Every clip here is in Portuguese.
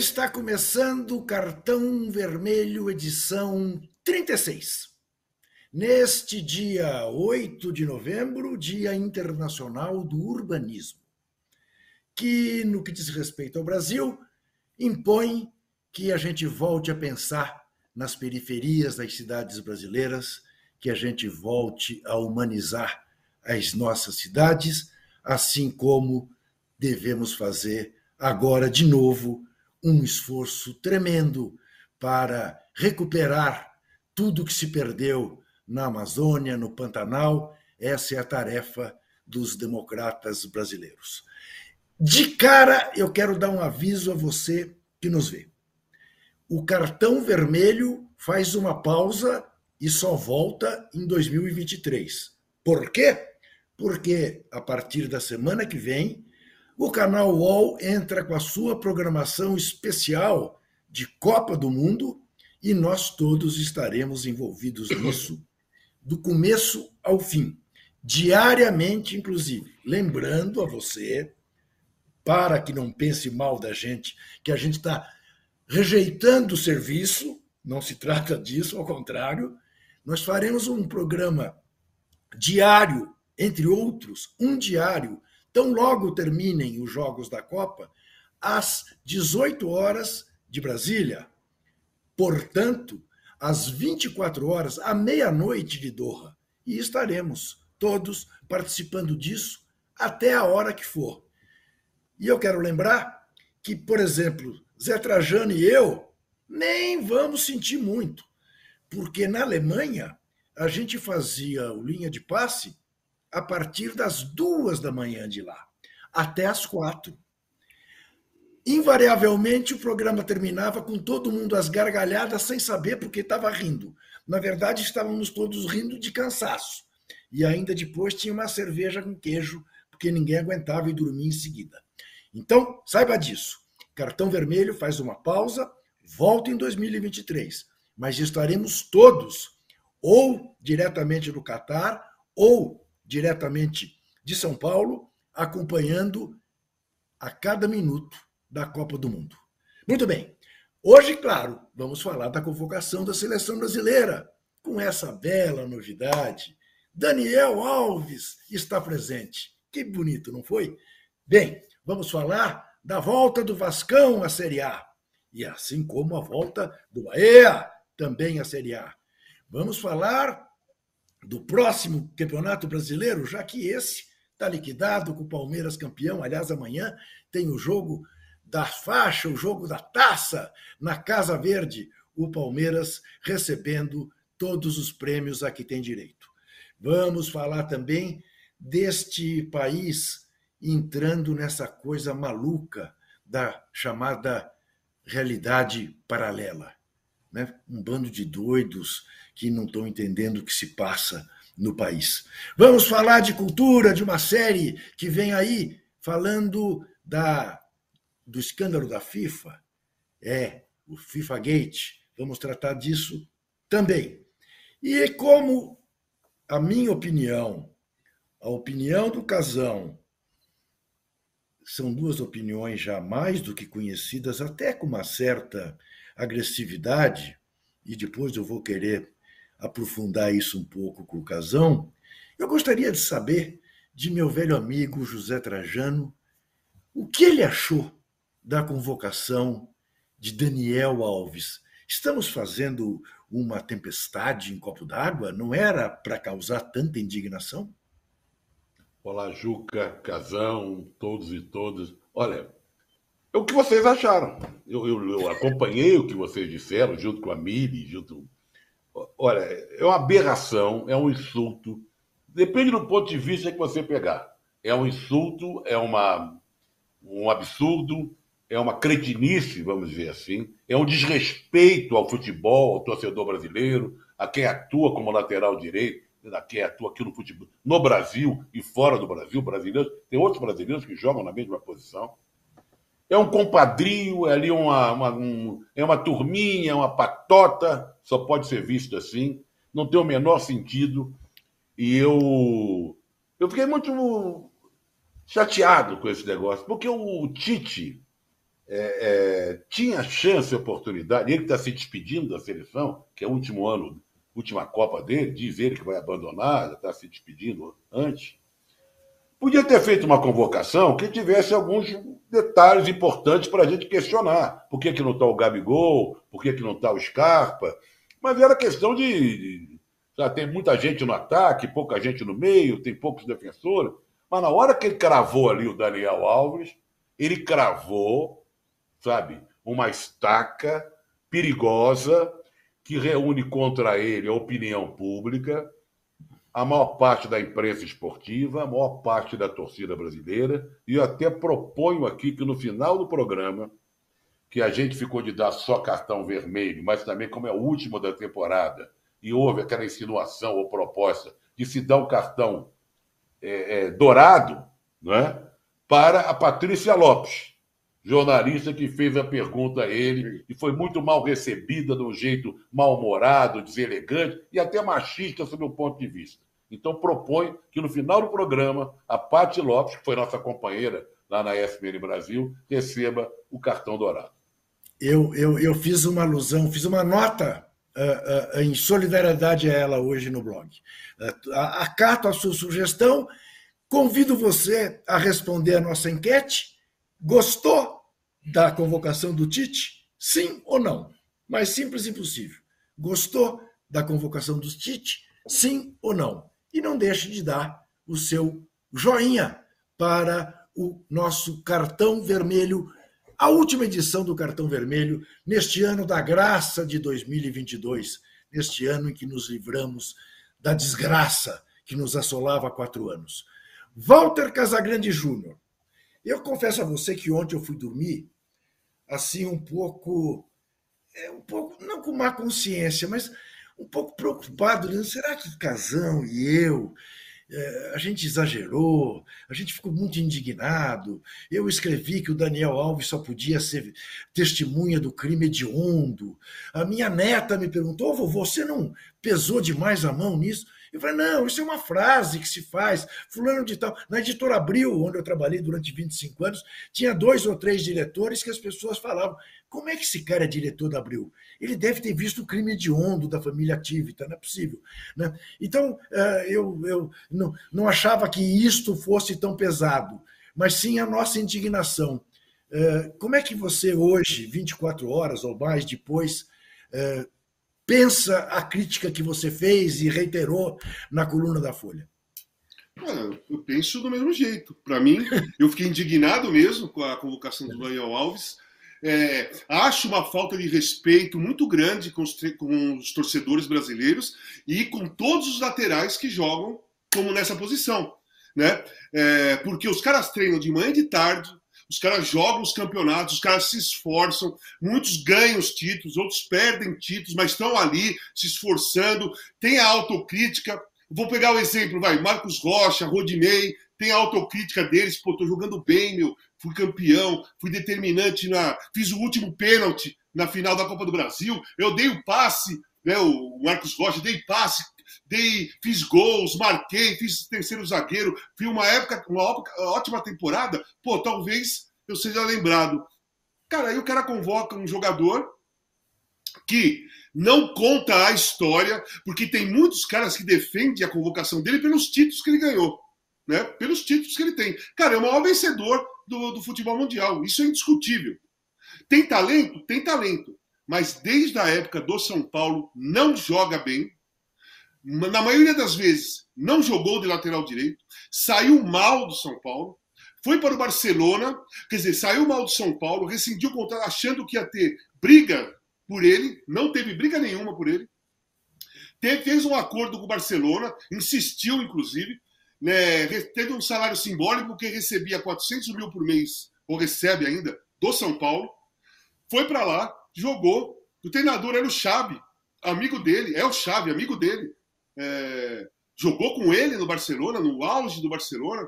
está começando o Cartão Vermelho, edição 36. Neste dia 8 de novembro, Dia Internacional do Urbanismo, que, no que diz respeito ao Brasil, impõe que a gente volte a pensar nas periferias das cidades brasileiras, que a gente volte a humanizar as nossas cidades, assim como devemos fazer agora de novo um esforço tremendo para recuperar tudo que se perdeu na Amazônia, no Pantanal. Essa é a tarefa dos democratas brasileiros. De cara, eu quero dar um aviso a você que nos vê. O cartão vermelho faz uma pausa e só volta em 2023. Por quê? Porque a partir da semana que vem o canal UOL entra com a sua programação especial de Copa do Mundo e nós todos estaremos envolvidos nisso do começo ao fim, diariamente, inclusive. Lembrando a você, para que não pense mal da gente, que a gente está rejeitando o serviço, não se trata disso, ao contrário, nós faremos um programa diário, entre outros, um diário Tão logo terminem os Jogos da Copa, às 18 horas de Brasília. Portanto, às 24 horas, à meia-noite de Doha. E estaremos todos participando disso até a hora que for. E eu quero lembrar que, por exemplo, Zé Trajano e eu nem vamos sentir muito, porque na Alemanha a gente fazia o linha de passe a partir das duas da manhã de lá, até as quatro. Invariavelmente, o programa terminava com todo mundo às gargalhadas, sem saber porque estava rindo. Na verdade, estávamos todos rindo de cansaço. E ainda depois tinha uma cerveja com queijo, porque ninguém aguentava e dormia em seguida. Então, saiba disso. Cartão Vermelho faz uma pausa, volta em 2023. Mas estaremos todos, ou diretamente no Catar, ou diretamente de São Paulo, acompanhando a cada minuto da Copa do Mundo. Muito bem. Hoje, claro, vamos falar da convocação da seleção brasileira, com essa bela novidade. Daniel Alves está presente. Que bonito, não foi? Bem, vamos falar da volta do Vascão à Série A. E assim como a volta do Bahia também à Série A. Vamos falar do próximo Campeonato Brasileiro, já que esse está liquidado com o Palmeiras campeão. Aliás, amanhã tem o jogo da faixa, o jogo da taça na Casa Verde, o Palmeiras recebendo todos os prêmios a que tem direito. Vamos falar também deste país entrando nessa coisa maluca da chamada realidade paralela. Né? Um bando de doidos que não estão entendendo o que se passa no país. Vamos falar de cultura, de uma série que vem aí falando da do escândalo da FIFA. É, o FIFA Gate. Vamos tratar disso também. E como a minha opinião, a opinião do Casão, são duas opiniões já mais do que conhecidas, até com uma certa agressividade, e depois eu vou querer aprofundar isso um pouco com o Casão, eu gostaria de saber de meu velho amigo José Trajano o que ele achou da convocação de Daniel Alves. Estamos fazendo uma tempestade em copo d'água? Não era para causar tanta indignação? Olá, Juca, Casão, todos e todas. Olha, é o que vocês acharam. Eu, eu, eu acompanhei o que vocês disseram, junto com a Miri, junto Olha, é uma aberração, é um insulto. Depende do ponto de vista que você pegar. É um insulto, é uma, um absurdo, é uma cretinice, vamos dizer assim. É um desrespeito ao futebol, ao torcedor brasileiro, a quem atua como lateral direito, a quem atua aqui no futebol, no Brasil e fora do Brasil, brasileiros. Tem outros brasileiros que jogam na mesma posição. É um compadrio, é ali uma, uma um, é uma turminha, uma patota, só pode ser visto assim. Não tem o menor sentido. E eu, eu fiquei muito chateado com esse negócio, porque o Tite é, é, tinha chance, oportunidade, ele está se despedindo da seleção, que é o último ano, última Copa dele, diz ele que vai abandonar, está se despedindo antes. Podia ter feito uma convocação que tivesse alguns detalhes importantes para a gente questionar. Por que, que não está o Gabigol? Por que, que não está o Scarpa? Mas era questão de. já tem muita gente no ataque, pouca gente no meio, tem poucos defensores. Mas na hora que ele cravou ali o Daniel Alves, ele cravou, sabe, uma estaca perigosa que reúne contra ele a opinião pública, a maior parte da imprensa esportiva, a maior parte da torcida brasileira, e eu até proponho aqui que no final do programa, que a gente ficou de dar só cartão vermelho, mas também como é o último da temporada, e houve aquela insinuação ou proposta de se dar um cartão é, é, dourado né, para a Patrícia Lopes, jornalista que fez a pergunta a ele e foi muito mal recebida de um jeito mal-humorado, deselegante e até machista sob o ponto de vista. Então propõe que no final do programa a Pati Lopes, que foi nossa companheira lá na SBN Brasil, receba o cartão dourado. Eu, eu, eu fiz uma alusão, fiz uma nota uh, uh, em solidariedade a ela hoje no blog. Uh, acato a sua sugestão, convido você a responder a nossa enquete. Gostou da convocação do Tite? Sim ou não? Mais simples e possível. Gostou da convocação do Tite? Sim ou não? E não deixe de dar o seu joinha para o nosso cartão vermelho a última edição do Cartão Vermelho, neste ano da graça de 2022, neste ano em que nos livramos da desgraça que nos assolava há quatro anos. Walter Casagrande Júnior. Eu confesso a você que ontem eu fui dormir assim um pouco, é, um pouco não com má consciência, mas um pouco preocupado, dizendo, será que Casão e eu é, a gente exagerou, a gente ficou muito indignado. Eu escrevi que o Daniel Alves só podia ser testemunha do crime hediondo. A minha neta me perguntou: vovô, você não pesou demais a mão nisso? Eu falei, não, isso é uma frase que se faz, fulano de tal. Na editora Abril, onde eu trabalhei durante 25 anos, tinha dois ou três diretores que as pessoas falavam, como é que esse cara é diretor da Abril? Ele deve ter visto o crime hediondo da família Tivita, não é possível. Né? Então, eh, eu, eu não, não achava que isto fosse tão pesado, mas sim a nossa indignação. Eh, como é que você hoje, 24 horas ou mais depois, eh, pensa a crítica que você fez e reiterou na coluna da Folha? Eu penso do mesmo jeito. Para mim, eu fiquei indignado mesmo com a convocação do Daniel Alves. É, acho uma falta de respeito muito grande com os, com os, torcedores brasileiros e com todos os laterais que jogam como nessa posição. Né? É, porque os caras treinam de manhã e de tarde, os caras jogam os campeonatos, os caras se esforçam, muitos ganham os títulos, outros perdem títulos, mas estão ali se esforçando, tem a autocrítica. Vou pegar o um exemplo, vai, Marcos Rocha, Rodinei, tem a autocrítica deles, pô, tô jogando bem, meu, fui campeão, fui determinante na, fiz o último pênalti na final da Copa do Brasil, eu dei o passe, né, o Marcos Rocha, dei passe, dei, fiz gols, marquei, fiz terceiro zagueiro, fui uma época, uma ótima temporada, pô, talvez eu seja lembrado. Cara, aí o cara convoca um jogador que não conta a história, porque tem muitos caras que defendem a convocação dele pelos títulos que ele ganhou, né? Pelos títulos que ele tem. Cara, é o maior vencedor do, do futebol mundial, isso é indiscutível. Tem talento? Tem talento. Mas desde a época do São Paulo não joga bem, na maioria das vezes, não jogou de lateral direito, saiu mal do São Paulo, foi para o Barcelona, quer dizer, saiu mal do São Paulo, rescindiu o contrato achando que ia ter briga por ele, não teve briga nenhuma por ele. Teve, fez um acordo com o Barcelona, insistiu, inclusive, né, teve um salário simbólico que recebia 400 mil por mês, ou recebe ainda, do São Paulo. Foi para lá, jogou. O treinador era o Xavi, amigo dele, é o Xavi, amigo dele é, jogou com ele no Barcelona, no auge do Barcelona,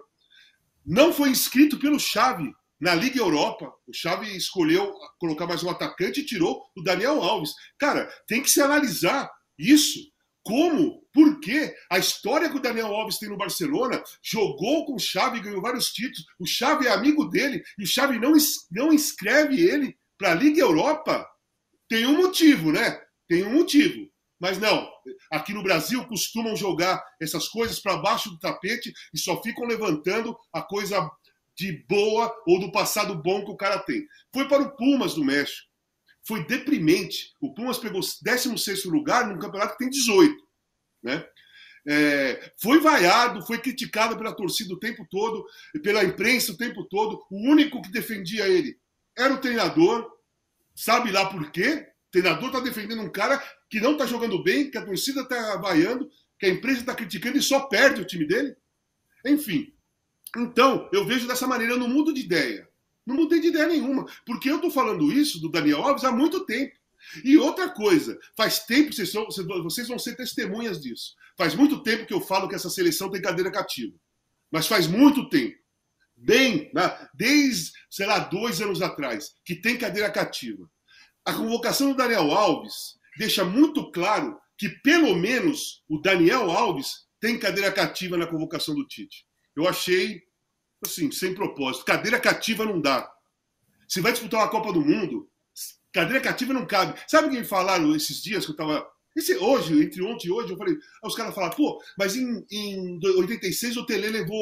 não foi inscrito pelo Xavi na Liga Europa. O Xavi escolheu colocar mais um atacante e tirou o Daniel Alves. Cara, tem que se analisar isso. Como? Por quê? A história que o Daniel Alves tem no Barcelona, jogou com o Xavi, ganhou vários títulos. O Xavi é amigo dele e o Xavi não, não inscreve ele para a Liga Europa. Tem um motivo, né? Tem um motivo. Mas não, aqui no Brasil costumam jogar essas coisas para baixo do tapete e só ficam levantando a coisa de boa ou do passado bom que o cara tem. Foi para o Pumas do México. Foi deprimente. O Pumas pegou 16 lugar num campeonato que tem 18. Né? É, foi vaiado, foi criticado pela torcida o tempo todo, pela imprensa o tempo todo. O único que defendia ele era o treinador. Sabe lá por quê? O treinador está defendendo um cara que não está jogando bem, que a torcida está vaiando, que a empresa está criticando e só perde o time dele? Enfim. Então, eu vejo dessa maneira, eu não mudo de ideia. Não mudei de ideia nenhuma. Porque eu estou falando isso do Daniel Alves há muito tempo. E outra coisa, faz tempo, vocês, são, vocês vão ser testemunhas disso. Faz muito tempo que eu falo que essa seleção tem cadeira cativa. Mas faz muito tempo. Bem, né, desde, sei lá, dois anos atrás, que tem cadeira cativa. A convocação do Daniel Alves deixa muito claro que, pelo menos, o Daniel Alves tem cadeira cativa na convocação do Tite. Eu achei, assim, sem propósito. Cadeira cativa não dá. Se vai disputar uma Copa do Mundo, cadeira cativa não cabe. Sabe o que me falaram esses dias que eu estava esse, hoje, entre ontem e hoje, eu falei, os caras falaram, pô, mas em, em 86 o Tele levou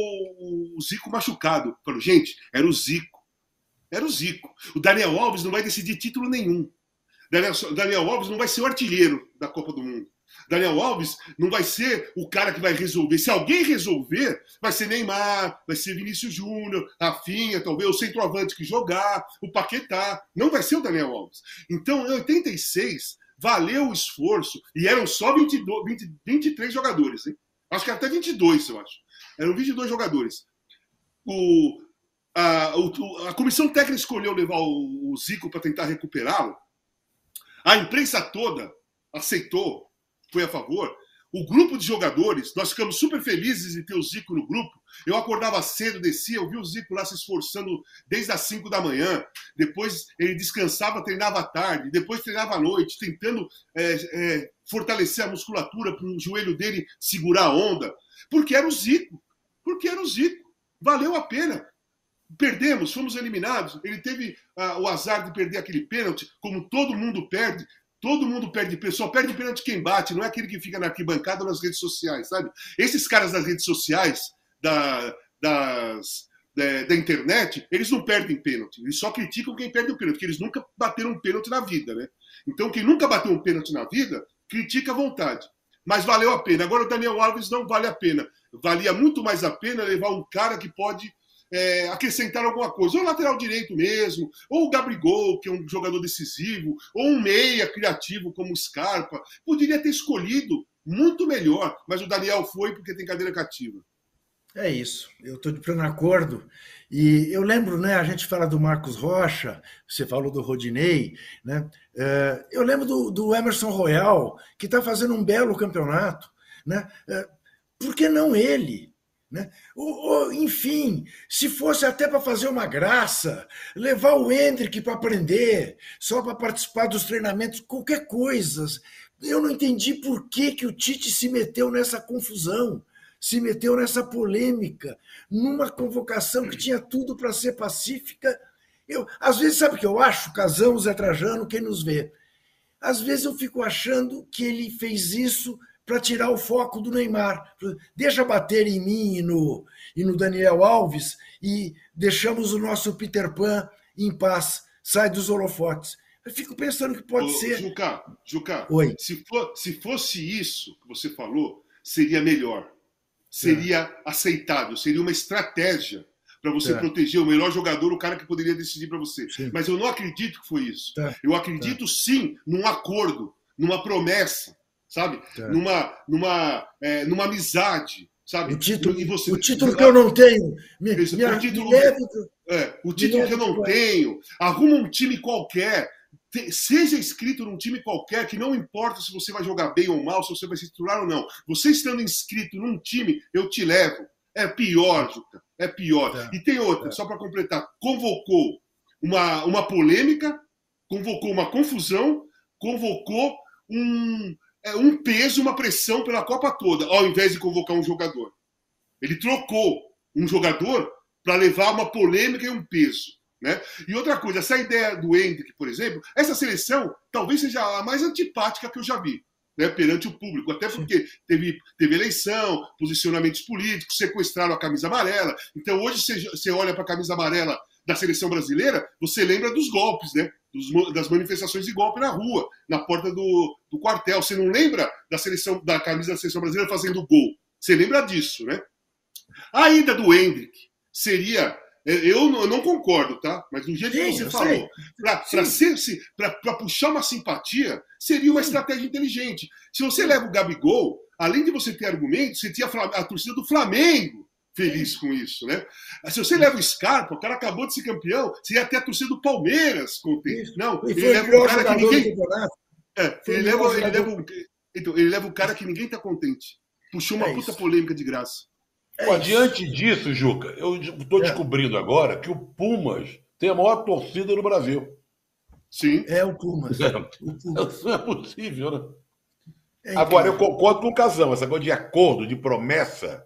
o Zico machucado. Falei, gente, era o Zico. Era o Zico. O Daniel Alves não vai decidir título nenhum. Daniel, Daniel Alves não vai ser o artilheiro da Copa do Mundo. Daniel Alves não vai ser o cara que vai resolver. Se alguém resolver, vai ser Neymar, vai ser Vinícius Júnior, Rafinha, talvez o centroavante que jogar, o Paquetá. Não vai ser o Daniel Alves. Então, em 86, valeu o esforço. E eram só 22, 20, 23 jogadores. Hein? Acho que até 22, eu acho. Eram 22 jogadores. O, a, a comissão técnica escolheu levar o, o Zico para tentar recuperá-lo. A imprensa toda aceitou, foi a favor. O grupo de jogadores, nós ficamos super felizes de ter o Zico no grupo. Eu acordava cedo, descia, eu vi o Zico lá se esforçando desde as 5 da manhã. Depois ele descansava, treinava à tarde. Depois treinava à noite, tentando é, é, fortalecer a musculatura para o joelho dele segurar a onda. Porque era o Zico. Porque era o Zico. Valeu a pena perdemos, fomos eliminados. Ele teve ah, o azar de perder aquele pênalti, como todo mundo perde. Todo mundo perde pênalti, só perde pênalti quem bate, não é aquele que fica na arquibancada ou nas redes sociais, sabe? Esses caras das redes sociais, da, das, da, da, internet, eles não perdem pênalti, eles só criticam quem perde o pênalti, porque eles nunca bateram um pênalti na vida, né? Então, quem nunca bateu um pênalti na vida, critica à vontade. Mas valeu a pena. Agora, o Daniel Alves não vale a pena. Valia muito mais a pena levar um cara que pode é, acrescentar alguma coisa, ou lateral direito mesmo, ou o Gabrigol, que é um jogador decisivo, ou um meia criativo como o Scarpa. Poderia ter escolhido muito melhor, mas o Daniel foi porque tem cadeira cativa. É isso, eu estou de pleno acordo. E eu lembro, né? A gente fala do Marcos Rocha, você falou do Rodinei, né? É, eu lembro do, do Emerson Royal, que está fazendo um belo campeonato, né? É, por que não ele? Né? Ou, ou, enfim, se fosse até para fazer uma graça, levar o Hendrick para aprender, só para participar dos treinamentos, qualquer coisa. Eu não entendi por que, que o Tite se meteu nessa confusão, se meteu nessa polêmica, numa convocação que tinha tudo para ser pacífica. Eu, às vezes, sabe o que eu acho? Casão, Zé Trajano, quem nos vê. Às vezes eu fico achando que ele fez isso para tirar o foco do Neymar. Deixa bater em mim e no, e no Daniel Alves e deixamos o nosso Peter Pan em paz, sai dos holofotes. Eu fico pensando que pode Ô, ser. Juca, Juca Oi. Se, for, se fosse isso que você falou, seria melhor. Seria é. aceitável, seria uma estratégia para você é. proteger o melhor jogador, o cara que poderia decidir para você. Sim. Mas eu não acredito que foi isso. É. Eu acredito sim num acordo, numa promessa sabe? É. Numa, numa, é, numa amizade, sabe? O título, você, o título que eu não tenho. Me, me, o título, é, o título que eu não tenho. Arruma um time qualquer. seja inscrito num time qualquer, que não importa se você vai jogar bem ou mal, se você vai se titular ou não. Você estando inscrito num time, eu te levo. É pior, Juca. É pior. É. E tem outra, é. só para completar: convocou uma, uma polêmica, convocou uma confusão, convocou um, um peso, uma pressão pela Copa toda, ao invés de convocar um jogador. Ele trocou um jogador para levar uma polêmica e um peso. Né? E outra coisa, essa ideia do Hendrick, por exemplo, essa seleção talvez seja a mais antipática que eu já vi. Né, perante o público, até porque teve, teve eleição, posicionamentos políticos, sequestraram a camisa amarela. Então, hoje você, você olha para a camisa amarela da seleção brasileira, você lembra dos golpes, né? Dos, das manifestações de golpe na rua, na porta do, do quartel. Você não lembra da seleção da camisa da seleção brasileira fazendo gol? Você lembra disso, né? A ida do Hendrick seria é, eu não, concordo, tá? Mas do jeito Sim, que você falou, para puxar uma simpatia, seria uma Sim. estratégia inteligente. Se você leva o Gabigol, além de você ter argumentos, você tinha a, torcida do Flamengo feliz com isso, né? Se você leva o Scarpa, o cara acabou de ser campeão, você ia ter a torcida do Palmeiras contente. Não, ele leva o cara que ninguém. É, ele, leva, ele, leva o... então, ele leva o cara que ninguém tá contente. Puxou uma é puta polêmica de graça. É Pô, diante disso, Juca, eu estou é. descobrindo agora que o Pumas tem a maior torcida no Brasil. Sim. É o Pumas. É, o Pumas. Isso não é possível, né? É agora, eu concordo com o Casão, essa coisa de acordo, de promessa,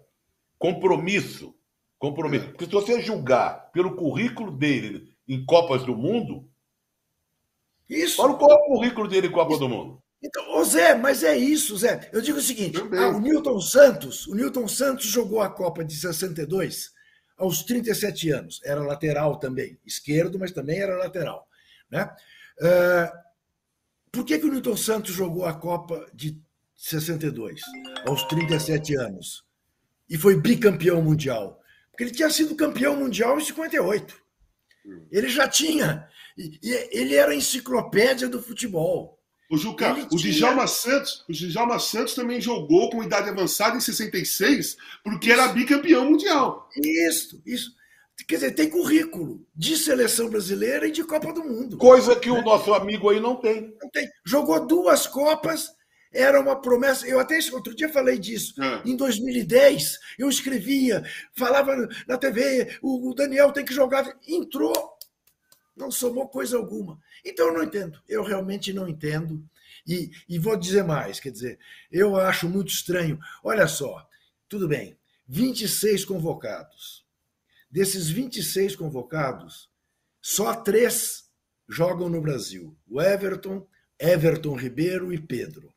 compromisso. compromisso. É. Porque se você julgar pelo currículo dele em Copas do Mundo. Isso. Olha qual é o currículo dele em Copa do Mundo. Então, ô Zé, mas é isso, Zé. Eu digo o seguinte: ah, o Newton Santos, o Newton Santos jogou a Copa de 62 aos 37 anos. Era lateral também, esquerdo, mas também era lateral. Né? Uh, por que, que o Newton Santos jogou a Copa de 62 aos 37 anos e foi bicampeão mundial? Porque ele tinha sido campeão mundial em 58. Hum. Ele já tinha. Ele era a enciclopédia do futebol. O Juca, Ele o Djalma Santos, o Djalma Santos também jogou com idade avançada em 66, porque isso. era bicampeão mundial. Isso, isso. Quer dizer, tem currículo de seleção brasileira e de Copa do Mundo. Coisa que né? o nosso amigo aí não tem. Não tem. Jogou duas Copas, era uma promessa. Eu até outro dia falei disso. É. Em 2010, eu escrevia, falava na TV, o Daniel tem que jogar. Entrou, não somou coisa alguma. Então eu não entendo, eu realmente não entendo. E, e vou dizer mais, quer dizer, eu acho muito estranho. Olha só, tudo bem, 26 convocados. Desses 26 convocados, só três jogam no Brasil: o Everton, Everton Ribeiro e Pedro.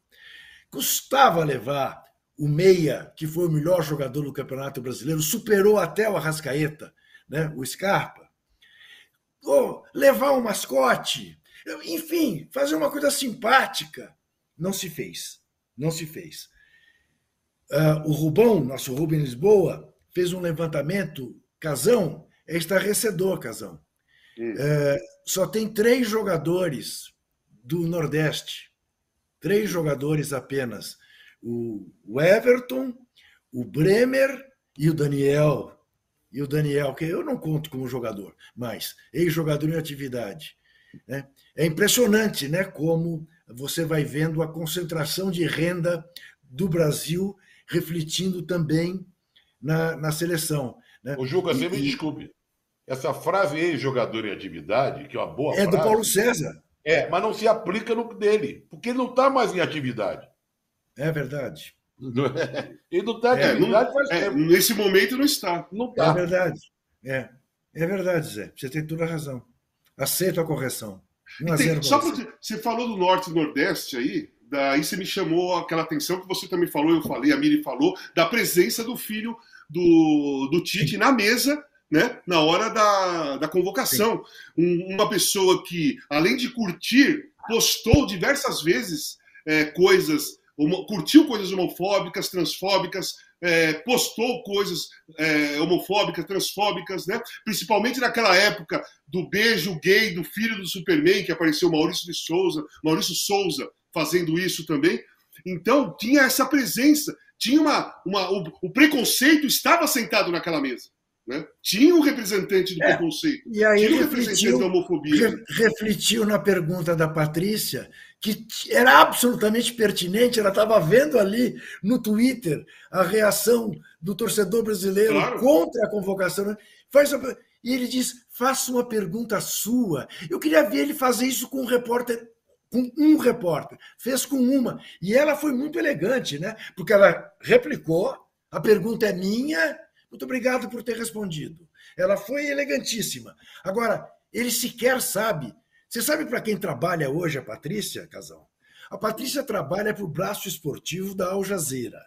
Custava levar o Meia, que foi o melhor jogador do Campeonato Brasileiro, superou até o Arrascaeta, né? o Scarpa ou levar um mascote, enfim, fazer uma coisa simpática. Não se fez. Não se fez. Uh, o Rubão, nosso Rubem Lisboa, fez um levantamento. Casão é estarrecedor, Casão. Uh, só tem três jogadores do Nordeste. Três jogadores apenas. O, o Everton, o Bremer e o Daniel e o Daniel, que eu não conto como jogador, mas ex-jogador em atividade. Né? É impressionante né, como você vai vendo a concentração de renda do Brasil refletindo também na, na seleção. Né? O Juca, você me desculpe. Essa frase ex-jogador em atividade, que é uma boa é frase. É do Paulo César. É, mas não se aplica no dele, porque ele não está mais em atividade. É verdade. Ele não está é, não, é, Nesse momento não está. Não tá. É verdade. É. É verdade, Zé. Você tem toda a razão. Aceito a correção. Tem, só porque você falou do Norte e Nordeste aí, daí você me chamou aquela atenção que você também falou, eu falei, a Miri falou, da presença do filho do, do Tite na mesa né, na hora da, da convocação. Um, uma pessoa que, além de curtir, postou diversas vezes é, coisas curtiu coisas homofóbicas, transfóbicas, é, postou coisas é, homofóbicas, transfóbicas, né? principalmente naquela época do beijo gay do filho do Superman, que apareceu Maurício de Souza, Maurício Souza fazendo isso também. Então, tinha essa presença, tinha uma, uma o, o preconceito estava sentado naquela mesa. Né? Tinha um representante do é, preconceito, e aí tinha um representante da homofobia. Re, refletiu na pergunta da Patrícia, que era absolutamente pertinente, ela estava vendo ali no Twitter a reação do torcedor brasileiro claro. contra a convocação. Né? Faz e ele diz: faça uma pergunta sua. Eu queria ver ele fazer isso com um repórter com um repórter, fez com uma. E ela foi muito elegante, né? Porque ela replicou, a pergunta é minha, muito obrigado por ter respondido. Ela foi elegantíssima. Agora, ele sequer sabe. Você sabe para quem trabalha hoje a Patrícia, Casal? A Patrícia trabalha para o braço esportivo da Al Jazeera,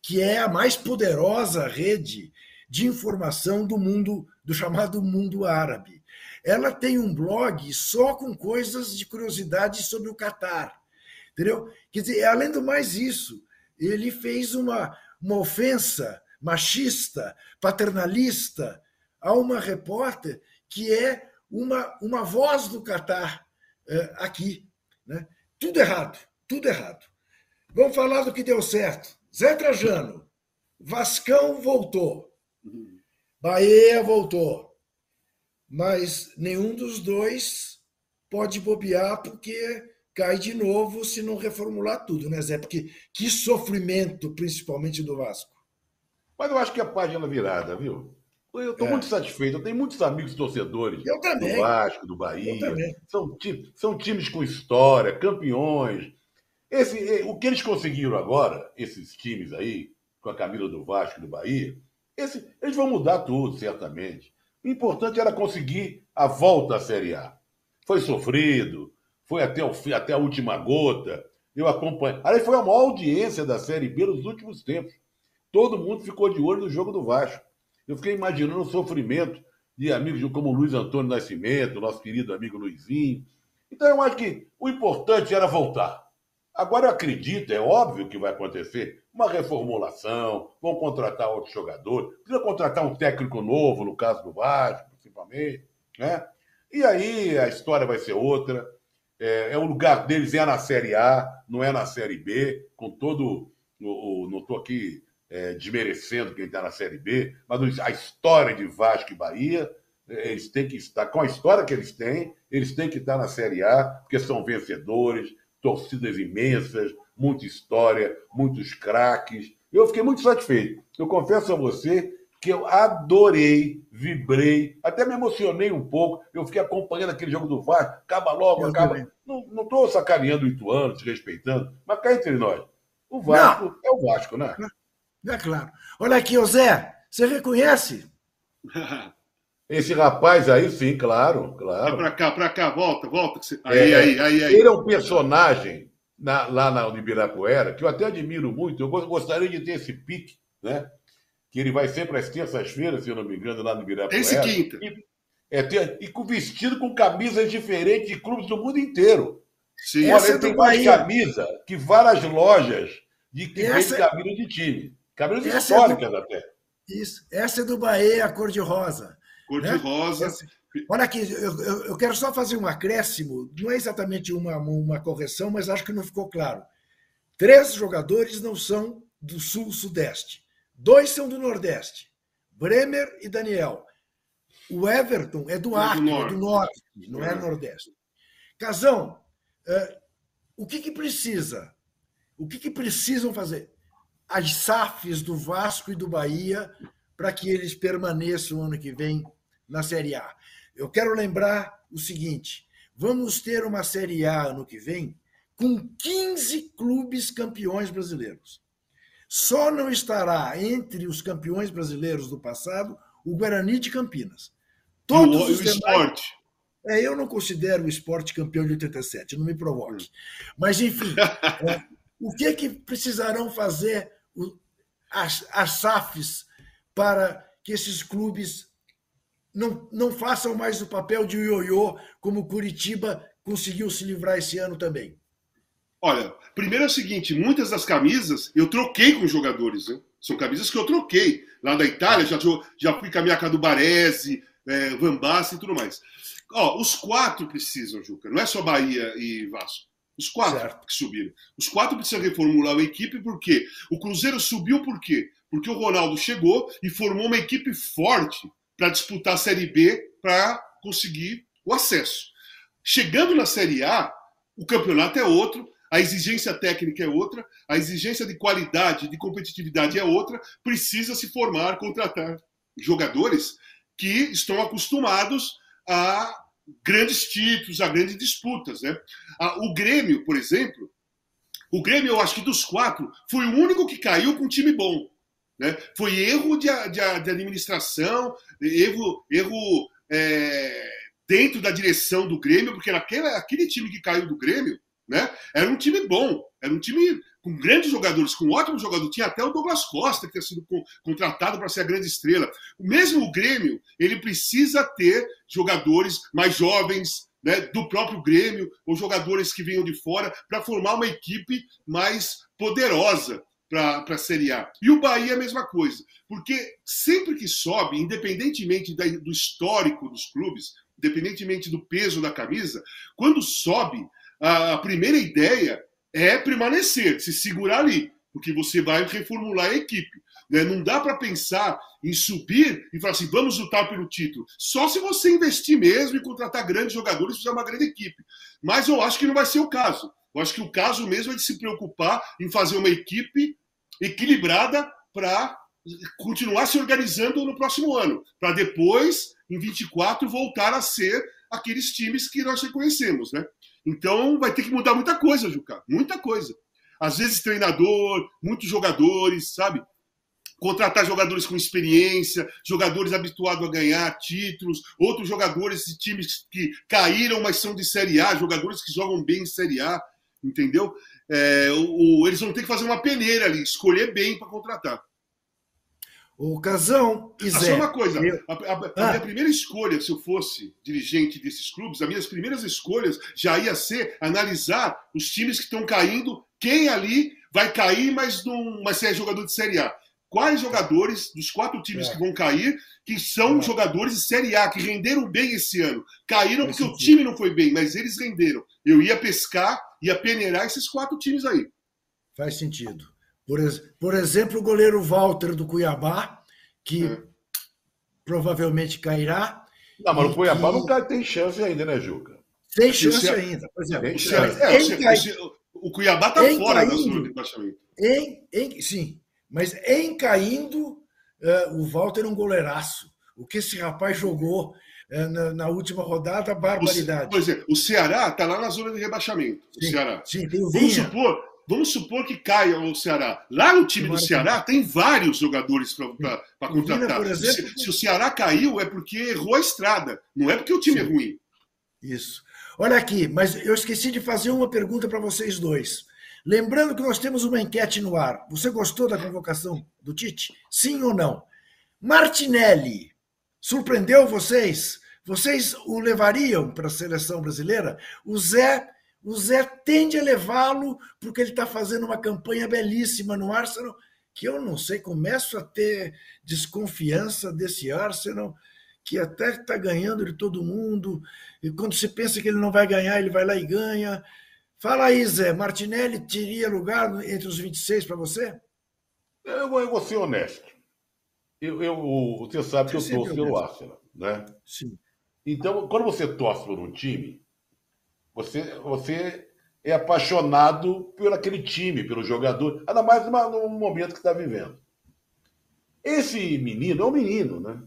que é a mais poderosa rede de informação do mundo, do chamado mundo árabe. Ela tem um blog só com coisas de curiosidade sobre o Catar. Entendeu? Quer dizer, além do mais isso, ele fez uma, uma ofensa machista, paternalista a uma repórter que é uma, uma voz do Catar é, aqui. Né? Tudo errado, tudo errado. Vamos falar do que deu certo. Zé Trajano, Vascão voltou. Bahia voltou. Mas nenhum dos dois pode bobear porque cai de novo se não reformular tudo, né, Zé? Porque que sofrimento, principalmente do Vasco. Mas eu acho que é a página virada, viu? Eu estou é. muito satisfeito. Eu tenho muitos amigos torcedores também. do Vasco, do Bahia. São, são times com história, campeões. Esse, o que eles conseguiram agora, esses times aí, com a camisa do Vasco e do Bahia, esse, eles vão mudar tudo, certamente. O importante era conseguir a volta à Série A. Foi sofrido, foi até, o, até a última gota. Eu acompanhei. Aí foi a maior audiência da Série B nos últimos tempos. Todo mundo ficou de olho no jogo do Vasco. Eu fiquei imaginando o sofrimento de amigos como Luiz Antônio Nascimento, nosso querido amigo Luizinho. Então eu acho que o importante era voltar. Agora eu acredito, é óbvio que vai acontecer uma reformulação, vão contratar outro jogador, precisa contratar um técnico novo, no caso do Vasco, principalmente, né? E aí a história vai ser outra. É, é o lugar deles é na Série A, não é na Série B, com todo. O, não estou aqui é, desmerecendo quem está na Série B, mas a história de Vasco e Bahia, eles têm que estar, com a história que eles têm, eles têm que estar na Série A, porque são vencedores, torcidas imensas, muita história, muitos craques. Eu fiquei muito satisfeito. Eu confesso a você que eu adorei, vibrei, até me emocionei um pouco. Eu fiquei acompanhando aquele jogo do Vasco, acaba logo, eu acaba. Também. Não estou sacaneando o Ituano, desrespeitando, mas cá entre nós. O Vasco não. é o Vasco, né? É claro. Olha aqui, ô Zé, você reconhece? Esse rapaz aí, sim, claro, claro. É pra cá, pra cá, volta, volta. Aí, é, aí, aí, aí. Ele é um personagem na, lá na Ibirapuera que eu até admiro muito. Eu gostaria de ter esse pique, né? Que ele vai sempre às terças-feiras, se eu não me engano, lá no Ibirapuera. Esse quinta. E, é, ter, e com vestido com camisas diferentes de clubes do mundo inteiro. Sim, Olha, ele é tem mais camisa que várias lojas de que essa... vende camisa de time. Camisas históricas é do... até. Isso. Essa é do Bahia, cor-de-rosa. Cor-de-rosa. Né? Olha aqui, eu, eu, quero só fazer um acréscimo, não é exatamente uma, uma correção, mas acho que não ficou claro. Três jogadores não são do Sul-Sudeste, dois são do Nordeste, Bremer e Daniel. O Everton é do Acre, é do, é do Norte, não é, é Nordeste. Casão, uh, o que, que precisa? O que, que precisam fazer? As SAFs do Vasco e do Bahia para que eles permaneçam ano que vem na Série A. Eu quero lembrar o seguinte: vamos ter uma Série A ano que vem com 15 clubes campeões brasileiros. Só não estará entre os campeões brasileiros do passado o Guarani de Campinas. Todos o, os demais... esporte. É, eu não considero o esporte campeão de 87, não me provoque. Hum. Mas, enfim, é, o que, que precisarão fazer as, as SAFs para que esses clubes não, não façam mais o papel de ioiô, como Curitiba conseguiu se livrar esse ano também? Olha, primeiro é o seguinte: muitas das camisas eu troquei com jogadores, né? São camisas que eu troquei. Lá da Itália, já, já fui com a do Baresi, é, Van Basten e tudo mais. Ó, os quatro precisam, Juca. Não é só Bahia e Vasco. Os quatro certo. que subiram. Os quatro precisam reformular a equipe, porque o Cruzeiro subiu por quê? Porque o Ronaldo chegou e formou uma equipe forte para disputar a Série B para conseguir o acesso. Chegando na Série A, o campeonato é outro, a exigência técnica é outra, a exigência de qualidade, de competitividade é outra, precisa se formar, contratar jogadores que estão acostumados a grandes títulos, a grandes disputas. Né? O Grêmio, por exemplo, o Grêmio, eu acho que dos quatro, foi o único que caiu com um time bom. Né? Foi erro de, de, de administração, erro, erro é, dentro da direção do Grêmio, porque naquele, aquele time que caiu do Grêmio né, era um time bom, era um time com grandes jogadores, com ótimos jogadores. Tinha até o Douglas Costa, que tinha sido contratado para ser a grande estrela. Mesmo o Grêmio, ele precisa ter jogadores mais jovens, né, do próprio Grêmio, ou jogadores que venham de fora, para formar uma equipe mais poderosa para a Série A. E o Bahia é a mesma coisa, porque sempre que sobe, independentemente da, do histórico dos clubes, independentemente do peso da camisa, quando sobe, a, primeira ideia é permanecer, se segurar ali, porque você vai reformular a equipe. Né? Não dá para pensar em subir e falar assim, vamos lutar pelo título. Só se você investir mesmo e contratar grandes jogadores e fazer uma grande equipe. Mas eu acho que não vai ser o caso. Eu acho que o caso mesmo é de se preocupar em fazer uma equipe equilibrada para continuar se organizando no próximo ano, para depois, em 24, voltar a ser aqueles times que nós reconhecemos, né? Então vai ter que mudar muita coisa, Juca, muita coisa. Às vezes treinador, muitos jogadores, sabe? Contratar jogadores com experiência, jogadores habituados a ganhar títulos, outros jogadores de times que caíram, mas são de Série A, jogadores que jogam bem em Série A, entendeu? É, o, eles vão ter que fazer uma peneira ali, escolher bem para contratar. O Casão e Zé. Só uma coisa, eu... a, a, a ah. minha primeira escolha, se eu fosse dirigente desses clubes, as minhas primeiras escolhas já ia ser analisar os times que estão caindo, quem ali vai cair, mas não vai ser jogador de Série A. Quais jogadores dos quatro times é. que vão cair que são é. jogadores de Série A, que renderam bem esse ano? Caíram porque o time não foi bem, mas eles renderam. Eu ia pescar, ia peneirar esses quatro times aí. Faz sentido. Por, por exemplo, o goleiro Walter do Cuiabá, que é. provavelmente cairá. Não, mas o Cuiabá que... não tem chance ainda, né, Juca? Tem chance ainda. Por exemplo, o, chance. É, o, cai... o, Cuiabá está fora caindo, da zona de rebaixamento. Em, em, sim, mas em caindo, uh, o Walter é um goleiraço. O que esse rapaz jogou uh, na, na, última rodada, barbaridade. Por exemplo, o Ceará está lá na zona de rebaixamento. Sim, o Ceará. Sim, tem o Vamos supor, Vamos supor que caia o Ceará. Lá no time do Ceará tem vários jogadores para contratar. Vina, exemplo, se, se, o Ceará caiu, é porque errou a estrada. Não é porque o time é Sim. é ruim. Isso. Olha aqui, mas eu esqueci de fazer uma pergunta para vocês dois. Lembrando que nós temos uma enquete no ar. Você gostou da convocação do Tite? Sim ou não? Martinelli, surpreendeu vocês? Vocês o levariam para a seleção brasileira? O Zé o Zé tende a levá-lo porque ele está fazendo uma campanha belíssima no Arsenal, que eu não sei, começo a ter desconfiança desse Arsenal, que até está ganhando de todo mundo, e quando se pensa que ele não vai ganhar, ele vai lá e ganha. Fala aí, Zé, Martinelli teria lugar entre os 26 para você? Eu, eu vou ser honesto. Eu, eu, você sabe que eu torço pelo Arsenal, né? Sim. Então, quando você torce por um time, você, você é apaixonado por aquele time, pelo jogador, ainda mais no momento que está vivendo. Esse menino é um menino, né?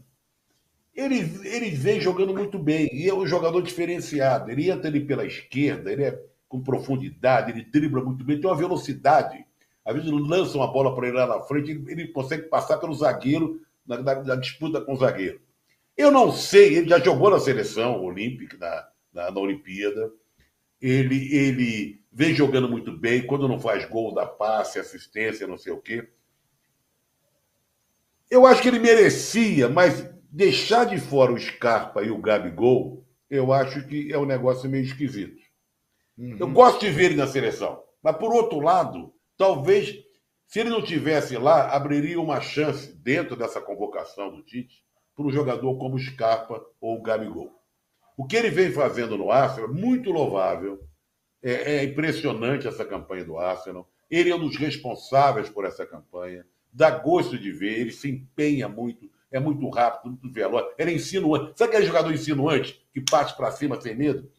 Ele, ele vem jogando muito bem, e é um jogador diferenciado. Ele entra ali pela esquerda, ele é com profundidade, ele dribla muito bem, tem uma velocidade. Às vezes lança uma bola para ele lá na frente, ele, ele consegue passar pelo zagueiro na, na, na, disputa com o zagueiro. Eu não sei, ele já jogou na seleção olímpica, na, na, na Olimpíada ele, ele vem jogando muito bem, quando não faz gol, dá passe, assistência, não sei o quê. Eu acho que ele merecia, mas deixar de fora o Scarpa e o Gabigol, eu acho que é um negócio meio esquisito. Uhum. Eu gosto de ver ele na seleção, mas por outro lado, talvez se ele não tivesse lá, abriria uma chance dentro dessa convocação do Tite para um jogador como o Scarpa ou o Gabigol. O que ele vem fazendo no Arsenal é muito louvável. É, é, impressionante essa campanha do Arsenal. Ele é um dos responsáveis por essa campanha. Dá gosto de ver, ele se empenha muito, é muito rápido, muito veloz. Ele é insinuante. Sabe aquele jogador insinuante que parte para cima sem medo?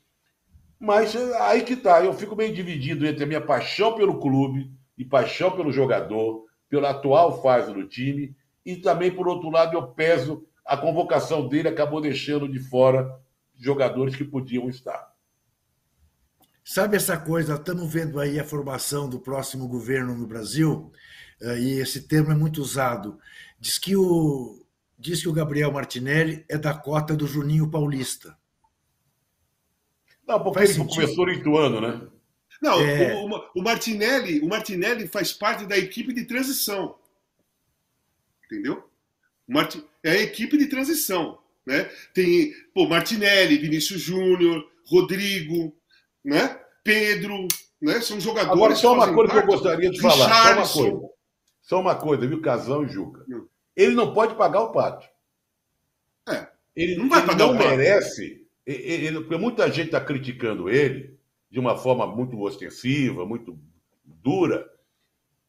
Mas é, aí que tá, eu fico meio dividido entre a minha paixão pelo clube e paixão pelo jogador, pela atual fase do time, e também, por outro lado, eu peso a convocação dele acabou deixando de fora jogadores que podiam estar. Sabe essa coisa? Estamos vendo aí a formação do próximo governo no Brasil, eh, e esse termo é muito usado. Diz que o, diz que o Gabriel Martinelli é da cota do Juninho Paulista. Não, porque Faz ele sentido. começou lituano, né? Não, é... o, o, Martinelli, o Martinelli faz parte da equipe de transição. Entendeu? Marti... É a equipe de transição. Né? Tem pô, Martinelli, Vinícius Júnior, Rodrigo, né? Pedro, né? São jogadores. Agora, só uma coisa que eu gostaria de falar. Só uma coisa. Só uma coisa, viu, Casão e Juca? Hum. Ele não pode pagar o pátio. É. Ele não vai ele pagar não o merece. Ele, ele, porque muita gente está criticando ele de uma forma muito ostensiva, muito dura.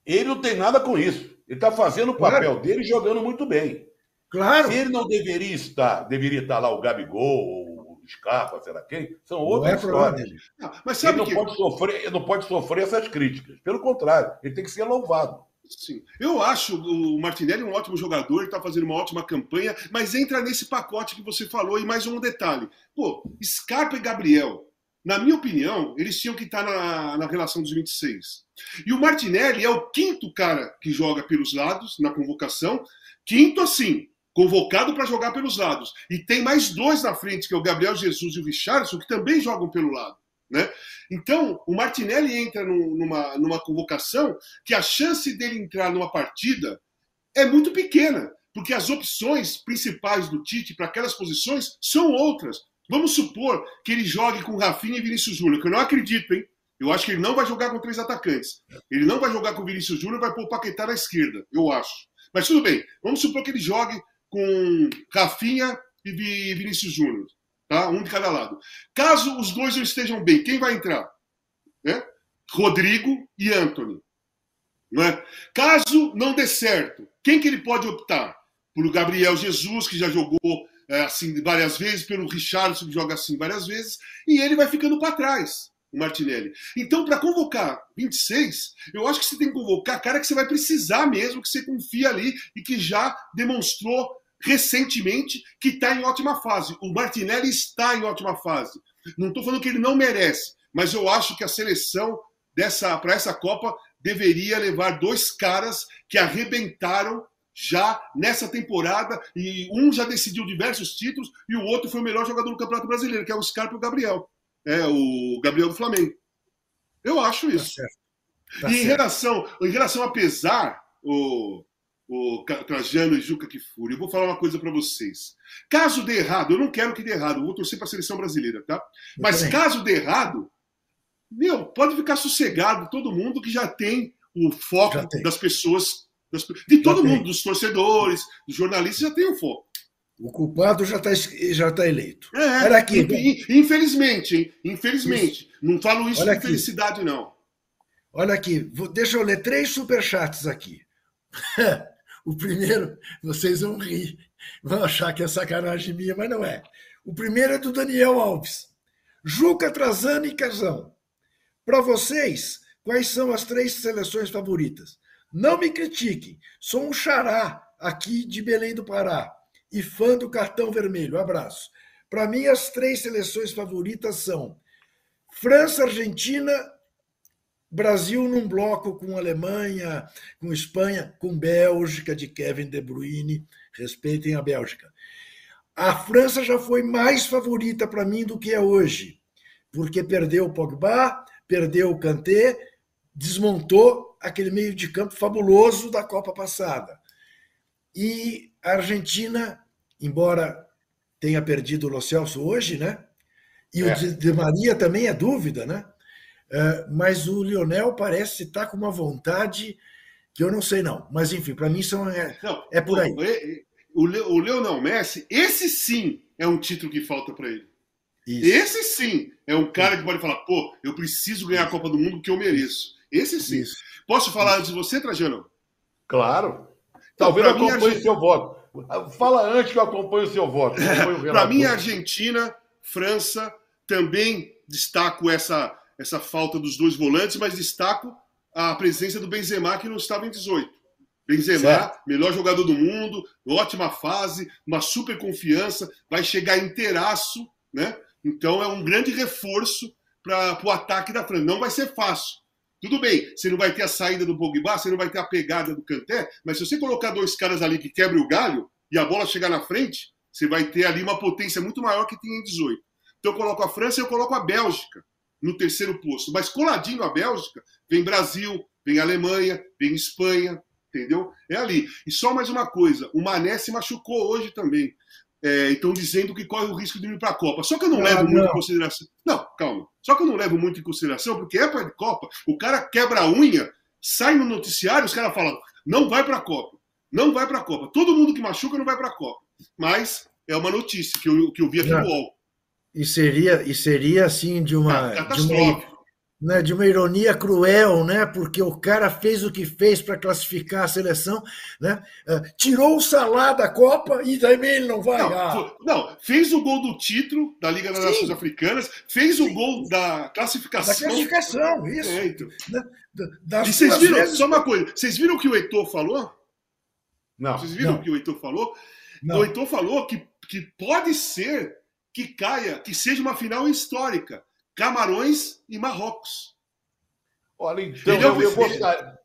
Ele não tem nada com isso. Ele está fazendo o papel dele jogando muito bem. Claro. Se ele não deveria estar, deveria estar lá o Gabigol, Scarpa, será quem, são outras é histórias. Não, mas sabe ele não, que... pode sofrer, ele não pode sofrer essas críticas. Pelo contrário, ele tem que ser louvado. Sim. Eu acho o Martinelli um ótimo jogador, ele está fazendo uma ótima campanha, mas entra nesse pacote que você falou. E mais um detalhe: pô, Scarpa e Gabriel, na minha opinião, eles tinham que estar tá na, na relação dos 26. E o Martinelli é o quinto cara que joga pelos lados na convocação. Quinto, assim, convocado para jogar pelos lados. E tem mais dois na frente, que é o Gabriel Jesus e o Richardson, que também jogam pelo lado. Né? Então, o Martinelli entra numa, numa convocação que a chance dele entrar numa partida é muito pequena, porque as opções principais do Tite para aquelas posições são outras. Vamos supor que ele jogue com Rafinha e Vinícius Júnior, que eu não acredito, hein? Eu acho que ele não vai jogar com três atacantes. Ele não vai jogar com Vinícius Júnior, vai pôr o Paquetá na esquerda, eu acho. Mas tudo bem, vamos supor que ele jogue com Rafinha e Vinícius Júnior, tá? Um de cada lado. Caso os dois não estejam bem, quem vai entrar? Né? Rodrigo e Anthony. Não é? Caso não dê certo, quem que ele pode optar? Por Gabriel Jesus, que já jogou é, assim várias vezes, pelo Richardson, que joga assim várias vezes, e ele vai ficando para trás, o Martinelli. Então, para convocar 26, eu acho que você tem que convocar cara que você vai precisar mesmo, que você confia ali e que já demonstrou recentemente que está em ótima fase. O Martinelli está em ótima fase. Não estou falando que ele não merece, mas eu acho que a seleção dessa para essa Copa deveria levar dois caras que arrebentaram já nessa temporada e um já decidiu diversos títulos e o outro foi o melhor jogador do Campeonato Brasileiro, que é o Scarpa e o Gabriel. É o Gabriel do Flamengo. Eu acho tá isso. Tá tá e em relação, em relação a pesar, o, o Trajano e Juca Kifuri, eu vou falar uma coisa para vocês. Caso dê errado, eu não quero que dê errado, eu vou torcer para a seleção brasileira, tá? Mas caso dê errado, meu, pode ficar sossegado todo mundo que já tem o foco das pessoas, das, de todo já mundo, tem. dos torcedores, dos jornalistas, já tem o foco. O culpado já está já tá eleito. É, Era aqui. Infelizmente, hein? Infelizmente. Isso. Não falo isso Olha com felicidade, não. Olha aqui, deixa eu ler três superchats aqui. O primeiro, vocês vão rir, vão achar que é sacanagem minha, mas não é. O primeiro é do Daniel Alves. Juca, Trazano e Casão. Para vocês, quais são as três seleções favoritas? Não me critiquem, sou um xará aqui de Belém do Pará e fã do cartão vermelho. Abraço. Para mim, as três seleções favoritas são França, Argentina Brasil num bloco com Alemanha, com Espanha, com Bélgica de Kevin De Bruyne, respeitem a Bélgica. A França já foi mais favorita para mim do que é hoje, porque perdeu o Pogba, perdeu o Kanté, desmontou aquele meio de campo fabuloso da Copa passada. E a Argentina, embora tenha perdido o Lo Celso hoje, né? E é. o de Maria também é dúvida, né? É, mas o Lionel parece estar com uma vontade que eu não sei não. Mas enfim, para mim são é, não, é por aí. O, o Leonel Messi, esse sim é um título que falta para ele. Isso. Esse sim é um cara que pode falar, pô, eu preciso ganhar a Copa do Mundo que eu mereço. Esse sim. Isso. Posso falar antes de você, Trajano? Claro. Então, Talvez eu acompanhe o seu voto. Fala antes que eu acompanhe o seu voto. para mim, Argentina, França, também destaco essa essa falta dos dois volantes, mas destaco a presença do Benzema, que não estava em 18. Benzema, certo. melhor jogador do mundo, ótima fase, uma super confiança, vai chegar inteiraço né? Então é um grande reforço para o ataque da França. Não vai ser fácil. Tudo bem, você não vai ter a saída do Pogba, você não vai ter a pegada do Kanté, mas se você colocar dois caras ali que quebrem o galho e a bola chegar na frente, você vai ter ali uma potência muito maior que tem em 18. Então eu coloco a França e eu coloco a Bélgica no terceiro posto. Mas coladinho a Bélgica, vem Brasil, vem Alemanha, vem Espanha, entendeu? É ali. E só mais uma coisa, o Mané se machucou hoje também. É, então dizendo que corre o risco de ir para a Copa. Só que eu não ah, levo não. muito em consideração. Não, calma. Só que eu não levo muito em consideração, porque é para a Copa, o cara quebra a unha, sai no noticiário, os caras falam, não vai para a Copa. Não vai para a Copa. Todo mundo que machuca não vai para a Copa. Mas é uma notícia que eu, que eu vi aqui no UOL. E seria, e seria assim de uma. De uma né, de uma ironia cruel, né, porque o cara fez o que fez para classificar a seleção, né, uh, tirou o Salah da Copa e também ele não vai. Não, ah. não fez o gol do título da Liga das Sim. Nações Africanas, fez Sim. o gol da classificação. Da classificação, isso. É, então. da, e vocês viram, vezes... só uma coisa, vocês viram o que o Heitor falou? Não. Vocês viram o que o Heitor falou? Não. O Heitor falou que, que pode ser que caia, que seja uma final histórica Camarões e Marrocos. Olha, então, ele é o, eu,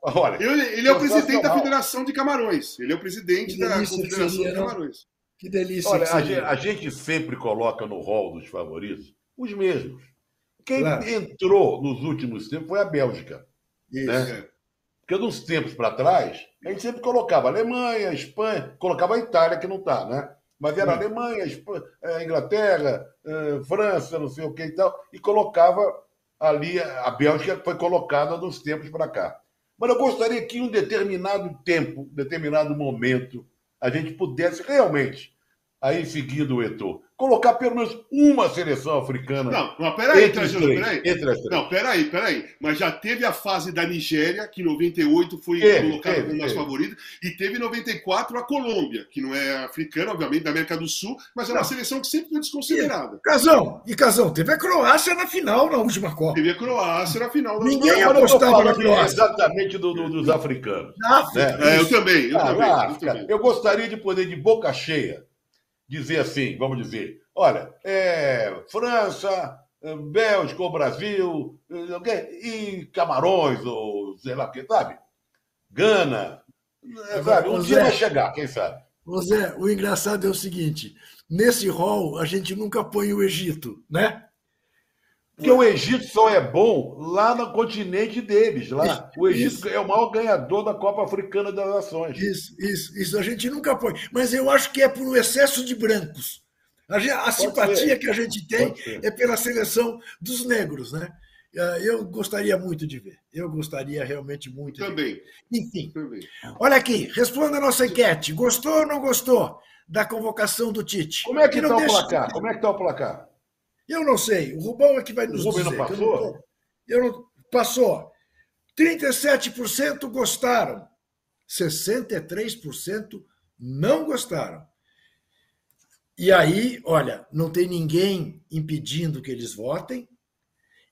Olha, ele, ele é o presidente da Federação de Camarões. Ele é o presidente da Confederação de Camarões. Que delícia. Olha, a gente, a gente, sempre coloca no rol dos favoritos os mesmos. Quem claro. entrou nos últimos tempos foi a Bélgica. Isso. Né? Porque nos tempos para trás, a gente sempre colocava a Alemanha, a Espanha, colocava a Itália, que não está, né? Mas era Alemanha, Espanha, é, Inglaterra, é, França, não sei o que e tal, e colocava ali, a Bélgica foi colocada nos tempos para cá. Mas eu gostaria que em um determinado tempo, determinado momento, a gente pudesse realmente, aí seguindo o Etor, colocar pelo menos uma seleção africana. Não, mas peraí, entre Trajano, peraí. Entre as três. Não, peraí, peraí. Mas já teve a fase da Nigéria, que em 98 foi colocada como mais favorita, e teve em 94 a Colômbia, que não é africana, obviamente, da América do Sul, mas é uma não. seleção que sempre foi desconsiderada. E, Casão, e Casão, teve a Croácia na final na última Copa. Teve a Croácia na final da Ninguém apostava na Croácia. Exatamente do, do, dos africanos. Né? É, eu também, eu, ah, também, eu também. Eu gostaria de poder, de boca cheia, dizer assim, vamos dizer, olha, é, França, Bélgica ou Brasil, e Camarões, ou sei lá o que, sabe? Gana, sabe? Um dia vai chegar, quem sabe? José, o engraçado é o seguinte: nesse rol a gente nunca põe o Egito, né? Porque o Egito só é bom lá no continente deles. Lá. o Egito isso. é o maior ganhador da Copa Africana das Nações. Isso, isso, isso a gente nunca põe. Mas eu acho que é por um excesso de brancos. A, gente, a simpatia ser. que a gente tem é pela seleção dos negros, né? Ah, eu gostaria muito de ver. Eu gostaria realmente muito Também. de ver. Enfim. Também. Olha aqui, responda a nossa enquete. Gostou ou não gostou da convocação do Tite? Como é que está o placar? Como é que está o placar? Eu não sei. O Rubão é que vai nos o Rubem dizer. não passou? Eu não, eu não, passou. 37% gostaram. 63% não gostaram. E aí, olha, não tem ninguém impedindo que eles votem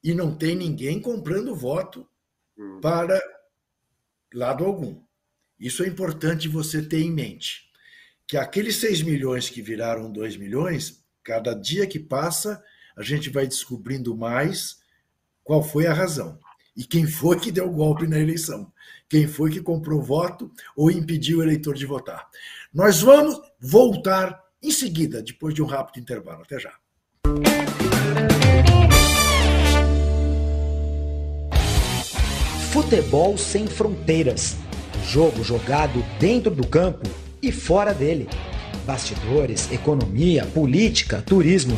e não tem ninguém comprando voto hum. para lado algum. Isso é importante você ter em mente. Que aqueles 6 milhões que viraram 2 milhões, cada dia que passa, a gente vai descobrindo mais qual foi a razão e quem foi que deu golpe na eleição, quem foi que comprou voto ou impediu o eleitor de votar. Nós vamos voltar em seguida, depois de um rápido intervalo. Até já. Futebol sem fronteiras. Jogo jogado dentro do campo e fora dele. Bastidores, economia, política, turismo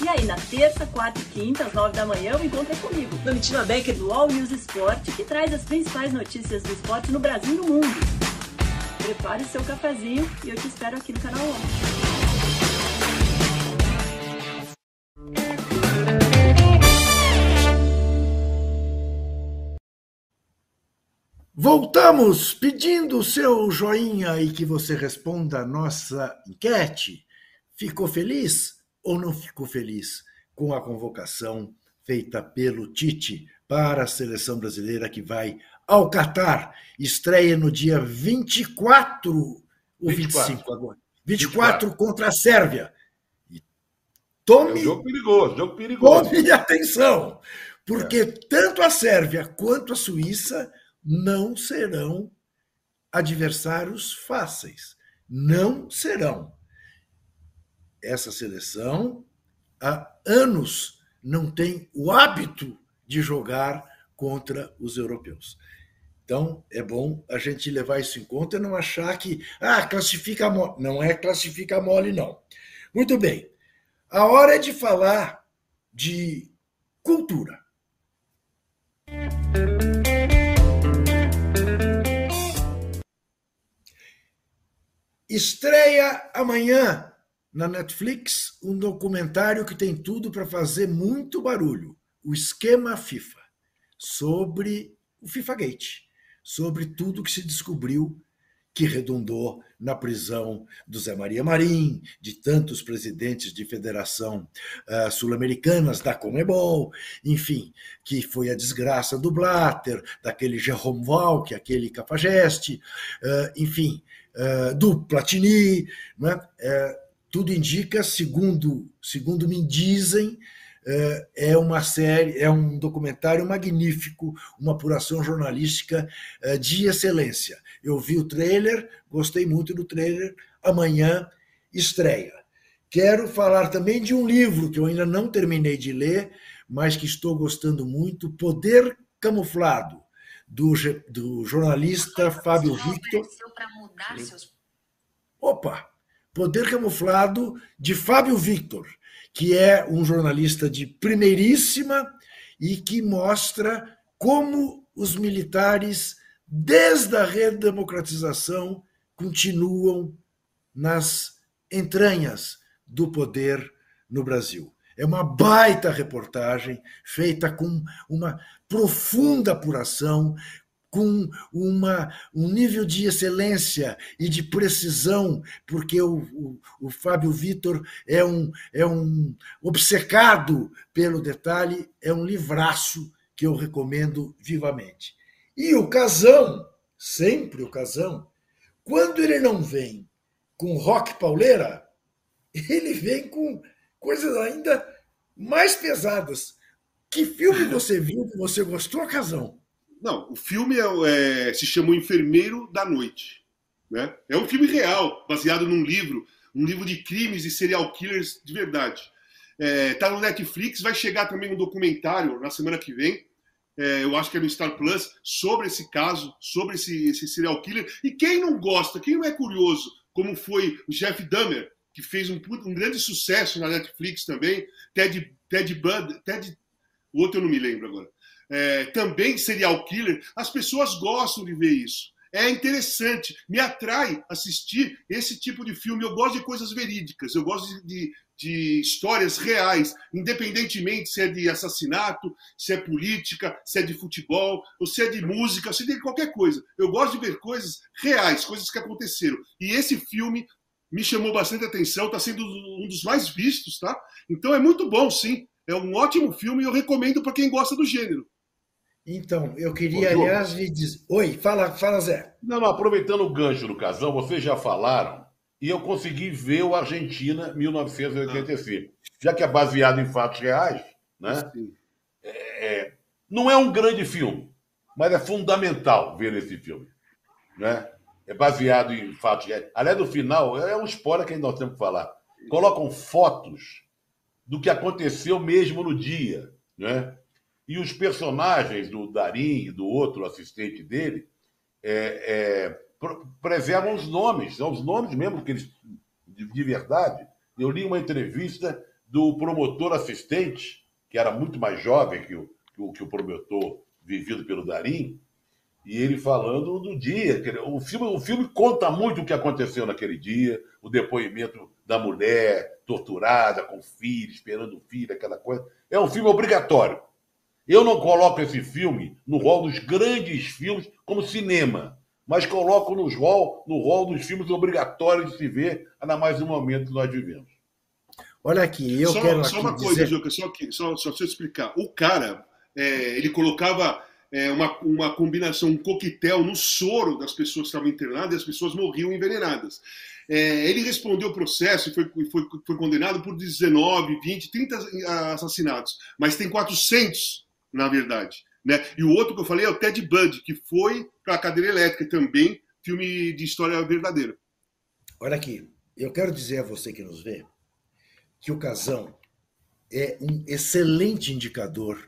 E aí, na terça, quarta e quinta, às nove da manhã, eu encontro é comigo, Domitila Becker do All News Esporte, que traz as principais notícias do esporte no Brasil e no mundo. Prepare seu cafezinho e eu te espero aqui no canal Voltamos pedindo o seu joinha e que você responda a nossa enquete. Ficou feliz? Ou não ficou feliz com a convocação feita pelo Tite para a seleção brasileira que vai ao Catar? Estreia no dia 24 ou 25 agora. 24, 24. contra a Sérvia. E tome. É um jogo perigoso, jogo perigoso. Tome atenção, porque é. tanto a Sérvia quanto a Suíça não serão adversários fáceis. Não serão. Essa seleção há anos não tem o hábito de jogar contra os europeus. Então, é bom a gente levar isso em conta e não achar que, ah, classifica mole. Não é classifica mole, não. Muito bem. A hora é de falar de cultura. Estreia amanhã na Netflix um documentário que tem tudo para fazer muito barulho: o esquema FIFA, sobre o FIFA Gate, sobre tudo que se descobriu que redundou na prisão do Zé Maria Marim, de tantos presidentes de federação uh, sul-americanas, da Comebol, enfim, que foi a desgraça do Blatter, daquele Jerome Valk, aquele Cafajeste, uh, enfim, uh, do Platini, né? Tudo indica, segundo, segundo me dizem, é uma série, é um documentário magnífico, uma apuração jornalística de excelência. Eu vi o trailer, gostei muito do trailer. Amanhã estreia. Quero falar também de um livro que eu ainda não terminei de ler, mas que estou gostando muito, Poder Camuflado, do, do jornalista Fábio Victor. Opa! Poder Camuflado de Fábio Victor, que é um jornalista de primeiríssima e que mostra como os militares, desde a redemocratização, continuam nas entranhas do poder no Brasil. É uma baita reportagem feita com uma profunda apuração, com uma, um nível de excelência e de precisão, porque o, o, o Fábio Vitor é um, é um obcecado pelo detalhe, é um livraço que eu recomendo vivamente. E o Casão, sempre o Casão, quando ele não vem com rock pauleira, ele vem com coisas ainda mais pesadas. Que filme você viu que você gostou, Casão? Não, o filme é, é, se chamou Enfermeiro da Noite. Né? É um filme real, baseado num livro, um livro de crimes e serial killers de verdade. É, tá no Netflix, vai chegar também um documentário na semana que vem, é, eu acho que é no Star Plus, sobre esse caso, sobre esse, esse serial killer. E quem não gosta, quem não é curioso, como foi o Jeff Dahmer, que fez um, um grande sucesso na Netflix também, Ted, Ted Bud, Ted, o outro eu não me lembro agora é, também serial killer, as pessoas gostam de ver isso. É interessante, me atrai assistir esse tipo de filme. Eu gosto de coisas verídicas, eu gosto de, de, histórias reais, independentemente se é de assassinato, se é política, se é de futebol, ou se é de música, se é de qualquer coisa. Eu gosto de ver coisas reais, coisas que aconteceram. E esse filme me chamou bastante atenção, está sendo um dos mais vistos, tá? Então é muito bom, sim. É um ótimo filme e eu recomendo para quem gosta do gênero. Então, eu queria, Ô, aliás, lhe dizer. Oi, fala, fala, Zé. Não, não, aproveitando o gancho do casão, vocês já falaram, e eu consegui ver o Argentina 1985. Ah. Já que é baseado em fatos reais, né? É, é, não é um grande filme, mas é fundamental ver esse filme. Né? É baseado em fatos reais. Aliás, no final, é um spoiler que nós temos que falar. Colocam fotos do que aconteceu mesmo no dia. Né? E os personagens do Darim e do outro assistente dele é, é, preservam os nomes, são os nomes mesmo que eles, de, de verdade. Eu li uma entrevista do promotor assistente, que era muito mais jovem que o, que o, que o promotor vivido pelo Darim, e ele falando do dia. O filme, o filme conta muito o que aconteceu naquele dia, o depoimento da mulher torturada, com filho, esperando o filho, aquela coisa. É um filme obrigatório. Eu não coloco esse filme no rol dos grandes filmes como cinema, mas coloco no rol, no rol dos filmes obrigatórios de se ver, ainda mais no momento que nós vivemos. Olha aqui, eu só, quero. Só uma coisa, dizer... Juca, só, que, só, só deixa eu explicar. O cara, é, ele colocava é, uma, uma combinação, um coquetel no soro das pessoas que estavam internadas e as pessoas morriam envenenadas. É, ele respondeu o processo e foi, foi, foi condenado por 19, 20, 30 assassinatos, mas tem 400, na verdade. Né? E o outro que eu falei é o Ted Bundy, que foi para a cadeira elétrica também, filme de história verdadeira. Olha aqui, eu quero dizer a você que nos vê que o Casão é um excelente indicador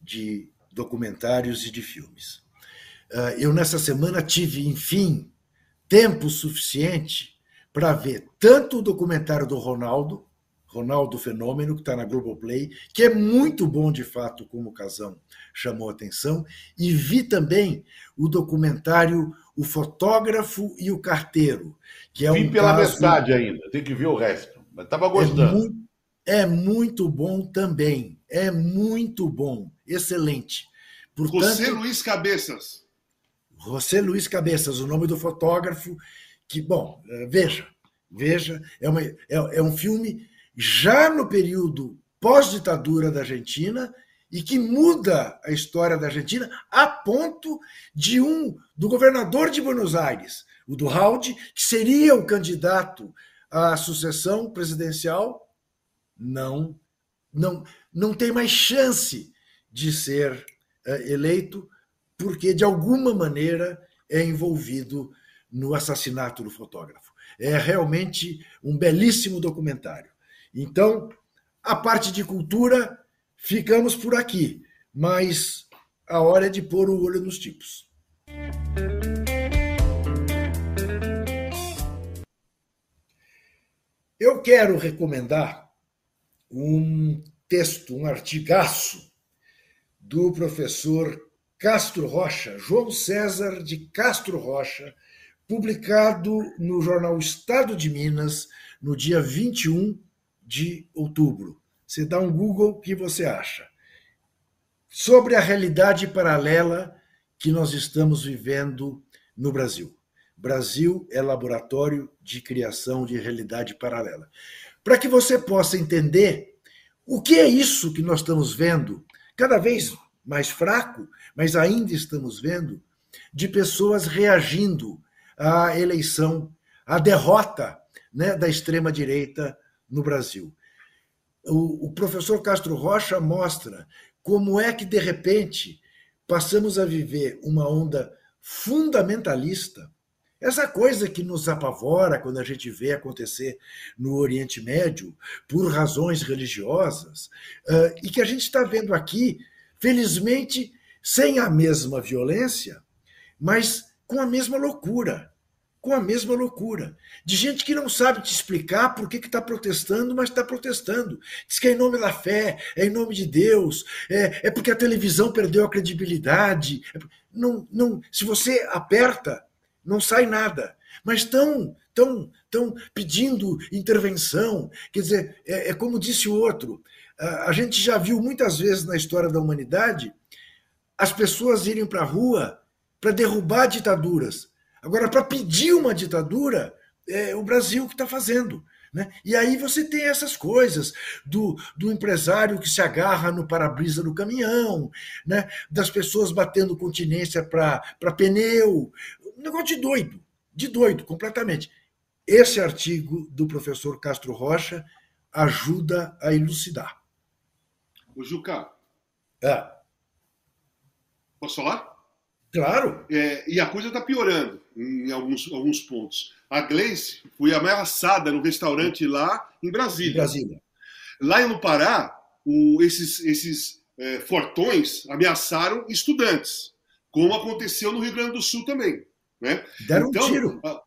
de documentários e de filmes. Ah, eu, nessa semana, tive, enfim, tempo suficiente para ver tanto o documentário do Ronaldo, Ronaldo Fenômeno, que está na Globoplay, que é muito bom de fato, como o Casão chamou a atenção, e vi também o documentário O Fotógrafo e o Carteiro, que é vi um pela caso... metade ainda, tem que ver o resto, mas estava gostando. É muito, é muito bom também, é muito bom, excelente. Portanto, José Luiz Cabeças. José Luiz Cabeças, o nome do fotógrafo, que, bom, veja, veja, é, uma, é, é um filme já no período pós-ditadura da Argentina e que muda a história da Argentina a ponto de um do governador de Buenos Aires, o do Raud, que seria o candidato à sucessão presidencial, não não não tem mais chance de ser é, eleito porque, de alguma maneira, é envolvido no assassinato do fotógrafo. É realmente um belíssimo documentário. Então, a parte de cultura, ficamos por aqui, mas a hora é de pôr o olho nos tipos. Eu quero recomendar um texto, um artigaço do professor Castro Rocha, João César de Castro Rocha, publicado no jornal Estado de Minas no dia 21 de outubro. Você dá um Google, o que você acha? Sobre a realidade paralela que nós estamos vivendo no Brasil. Brasil é laboratório de criação de realidade paralela. Para que você possa entender o que é isso que nós estamos vendo cada vez mais fraco, mas ainda estamos vendo, de pessoas reagindo à eleição, à derrota né, da extrema-direita no Brasil. O, o professor Castro Rocha mostra como é que, de repente, passamos a viver uma onda fundamentalista essa coisa que nos apavora quando a gente vê acontecer no Oriente Médio por razões religiosas, uh, e que a gente está vendo aqui, felizmente, sem a mesma violência, mas com a mesma loucura. Com a mesma loucura. De gente que não sabe te explicar por que está protestando, mas está protestando. Diz que é em nome da fé, é em nome de Deus, é, é porque a televisão perdeu a credibilidade. Não, não, se você aperta não sai nada. Mas estão tão, tão pedindo intervenção. Quer dizer, é, é como disse o outro: a gente já viu muitas vezes na história da humanidade as pessoas irem para a rua para derrubar ditaduras. Agora, para pedir uma ditadura, é o Brasil que está fazendo. Né? E aí você tem essas coisas do, do empresário que se agarra no para-brisa do caminhão, né? das pessoas batendo continência para pneu, um negócio de doido, de doido, completamente. Esse artigo do professor Castro Rocha ajuda a elucidar. O Juca. É. Posso falar? Claro. É, e a coisa está piorando em alguns, alguns pontos. A Gleice foi ameaçada no restaurante lá em Brasília. Em Brasília. Lá no Pará, o, esses, esses é, fortões ameaçaram estudantes, como aconteceu no Rio Grande do Sul também. Né? Deram então, um tiro. A,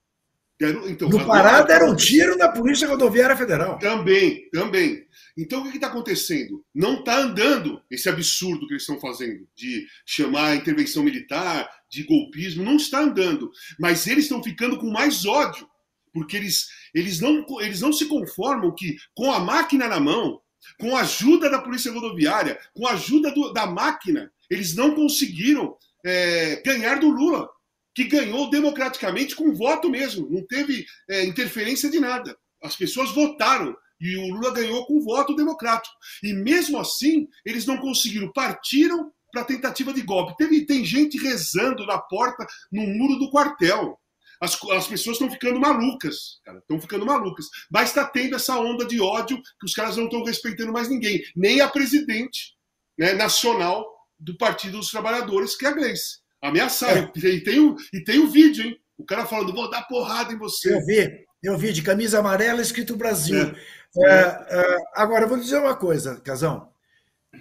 então, no Pará deram um tiro na Polícia Rodoviária Federal. Também, também. Então o que está acontecendo? Não está andando esse absurdo que eles estão fazendo, de chamar a intervenção militar, de golpismo, não está andando. Mas eles estão ficando com mais ódio, porque eles, eles, não, eles não se conformam que, com a máquina na mão, com a ajuda da Polícia Rodoviária, com a ajuda do, da máquina, eles não conseguiram é, ganhar do Lula, que ganhou democraticamente com voto mesmo, não teve é, interferência de nada. As pessoas votaram e o Lula ganhou com voto democrático. E mesmo assim, eles não conseguiram, partiram para tentativa de golpe. Teve, tem gente rezando na porta, no muro do quartel. As, as pessoas estão ficando malucas, cara, estão ficando malucas. Mas está tendo essa onda de ódio que os caras não estão respeitando mais ninguém, nem a presidente né, nacional do Partido dos Trabalhadores, que é a Gleice. Ameaçaram. É. E, tem o, e tem o vídeo, hein? O cara falando, vou dar porrada em você. Eu vi, eu vi, de camisa amarela escrito Brasil. É. É, é, agora, eu vou dizer uma coisa, Casão.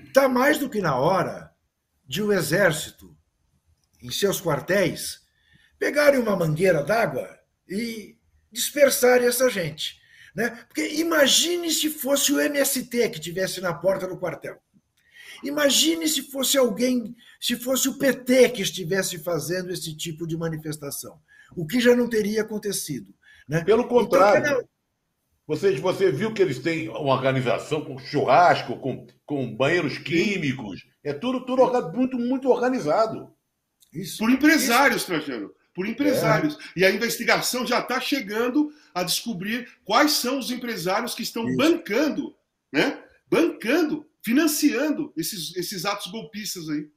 Está mais do que na hora de o um exército, em seus quartéis, pegarem uma mangueira d'água e dispersarem essa gente. Né? Porque imagine se fosse o MST que tivesse na porta do quartel. Imagine se fosse alguém, se fosse o PT que estivesse fazendo esse tipo de manifestação. O que já não teria acontecido. Né? Pelo então, contrário. Então, você, você viu que eles têm uma organização com churrasco, com, com banheiros químicos. É tudo, tudo muito, muito organizado. Isso. Por empresários, Trajano por empresários. É. E a investigação já está chegando a descobrir quais são os empresários que estão Isso. bancando, né? Bancando, financiando esses, esses atos golpistas aí.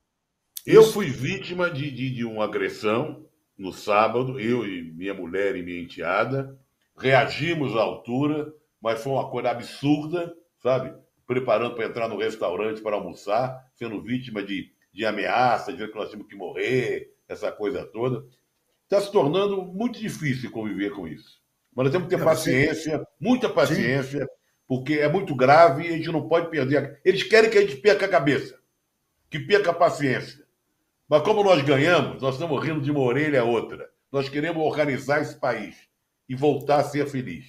Eu fui vítima de, de, de uma agressão no sábado, eu e minha mulher e minha enteada. Reagimos à altura, mas foi uma coisa absurda, sabe? Preparando para entrar no restaurante para almoçar, sendo vítima de, de ameaça, dizendo que nós tínhamos que morrer, essa coisa toda está se tornando muito difícil conviver com isso. Mas nós temos que ter paciência, muita paciência, Sim. Porque é muito grave e a gente não pode perder. Eles querem que a gente perca a cabeça, que perca a paciência. Mas como nós ganhamos, nós estamos rindo de uma orelha a outra. Nós queremos organizar esse país e voltar a ser feliz.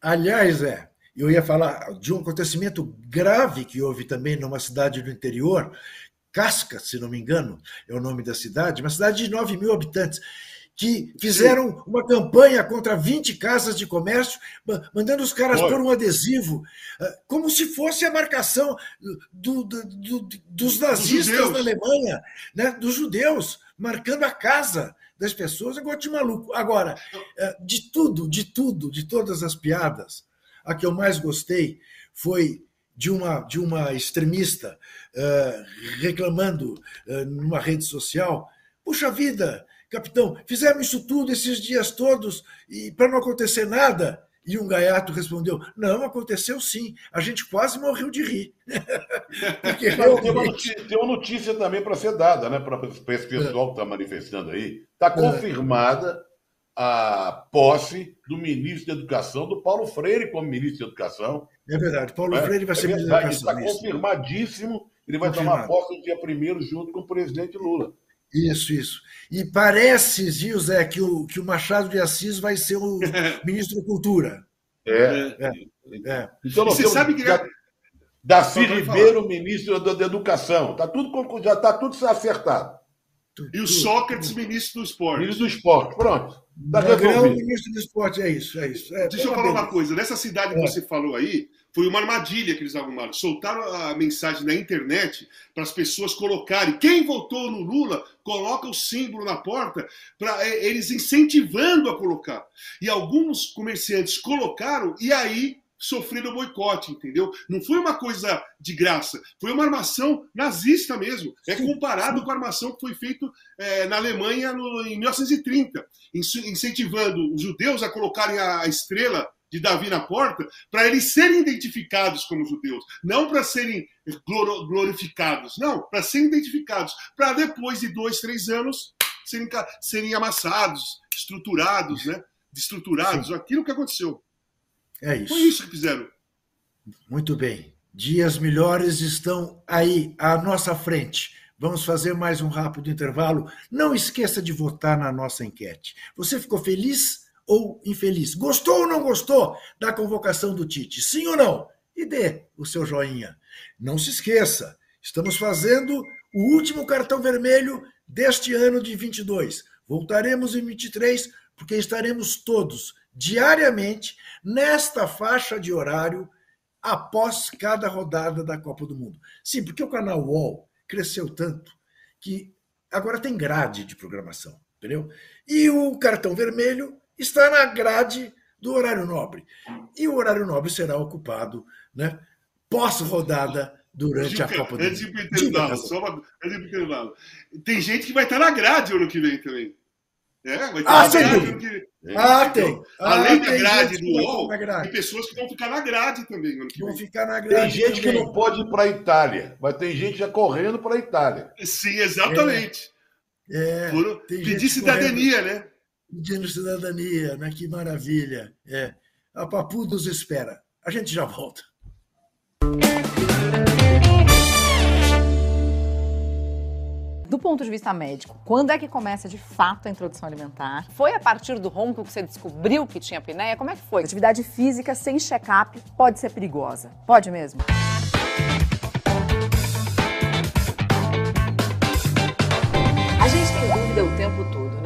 Aliás, é, eu ia falar de um acontecimento grave que houve também numa cidade do interior, Casca, se não me engano, é o nome da cidade, uma cidade de 9 mil habitantes que fizeram uma campanha contra 20 casas de comércio, mandando os caras pôr um adesivo, ah, como se fosse a marcação do, do, do, dos nazistas na Alemanha, né? dos judeus, marcando a casa das pessoas, agora de maluco. Agora, ah, de tudo, de tudo, de todas as piadas, a que eu mais gostei foi de uma, de uma extremista uh, reclamando uh, numa rede social. Puxa vida, Capitão, fizemos isso tudo esses dias todos e para não acontecer nada. E um gaiato respondeu: Não, aconteceu sim. A gente quase morreu de rir. Porque realmente... tem, uma notícia, tem, uma notícia, também para ser dada, né? Para esse pessoal que está manifestando aí. Está confirmada a posse do ministro da Educação, do Paulo Freire, como ministro da Educação. É verdade. Paulo é, Freire vai ser é ministro da Educação. Está confirmadíssimo. Ele vai Confirmado. tomar posse no dia 1 junto com o presidente Lula. Isso, isso. E parece, Zé, que o, que o Machado de Assis vai ser o ministro da Cultura. É. é. é. Então, você sabe que. Já... Daci Ribeiro, ministro da, da Educação. Tá tudo, já está tudo acertado. E o Sócrates, ministro do Esporte. Ministro do Esporte, pronto. Tá Magrão, ministro do Esporte, é isso, é isso. É, Deixa eu falar uma coisa. Nessa cidade que é. você falou aí, foi uma armadilha que eles arrumaram. Soltaram a mensagem na internet para as pessoas colocarem. Quem votou no Lula, coloca o símbolo na porta, para é, eles incentivando a colocar. E alguns comerciantes colocaram e aí sofreram boicote, entendeu? Não foi uma coisa de graça, foi uma armação nazista mesmo. É comparado com a armação que foi feita é, na Alemanha no, em 1930, incentivando os judeus a colocarem a estrela de Davi na porta, para eles serem identificados como judeus, não para serem glorificados, não, para serem identificados, para depois de dois, três anos serem, serem amassados, estruturados, né? Destruturados, Sim. aquilo que aconteceu. É isso. Foi isso que fizeram. Muito bem. Dias melhores estão aí à nossa frente. Vamos fazer mais um rápido intervalo. Não esqueça de votar na nossa enquete. Você ficou feliz? Ou infeliz. Gostou ou não gostou da convocação do Tite? Sim ou não? E dê o seu joinha. Não se esqueça, estamos fazendo o último cartão vermelho deste ano de 22. Voltaremos em 23 porque estaremos todos diariamente nesta faixa de horário após cada rodada da Copa do Mundo. Sim, porque o canal UOL cresceu tanto que agora tem grade de programação, entendeu? E o cartão vermelho está na grade do horário nobre. E o horário nobre será ocupado, né, pós-rodada durante a Copa do Mundo. Só uma, Tem gente que vai estar na grade ano que vem também. É, vai ter ah, sem Que... Ah, tem. Então, ah, além da grade do UOL, tem pessoas que vão ficar na grade também. Ano que vão vem. ficar na grade. Tem gente também. que não pode ir para a Itália, mas tem gente já correndo para a Itália. Sim, exatamente. É, Por pedir cidadania, correndo, né? Pedindo cidadania, né? Que maravilha. É. A Papu nos espera. A gente já volta. do ponto de vista médico, quando é que começa de fato a introdução alimentar? Foi a partir do ronco que você descobriu que tinha apneia? Como é que foi? Atividade física sem check-up pode ser perigosa. Pode mesmo?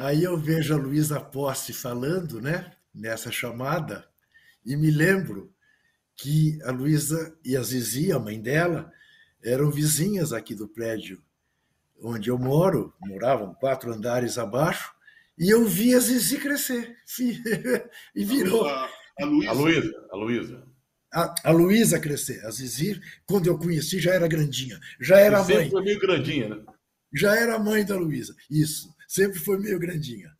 Aí eu vejo a Luísa Posse falando, né, nessa chamada, e me lembro que a Luísa e a Zizi, a mãe dela, eram vizinhas aqui do prédio onde eu moro, moravam quatro andares abaixo, e eu vi a Zizi crescer. e virou. A, Luísa. A Luísa a, a Luísa crescer. A Zizi, quando eu conheci, já era grandinha. Já era mãe. Sempre foi meio grandinha, né? Já era mãe da Luísa. Isso. Sempre foi meio grandinha.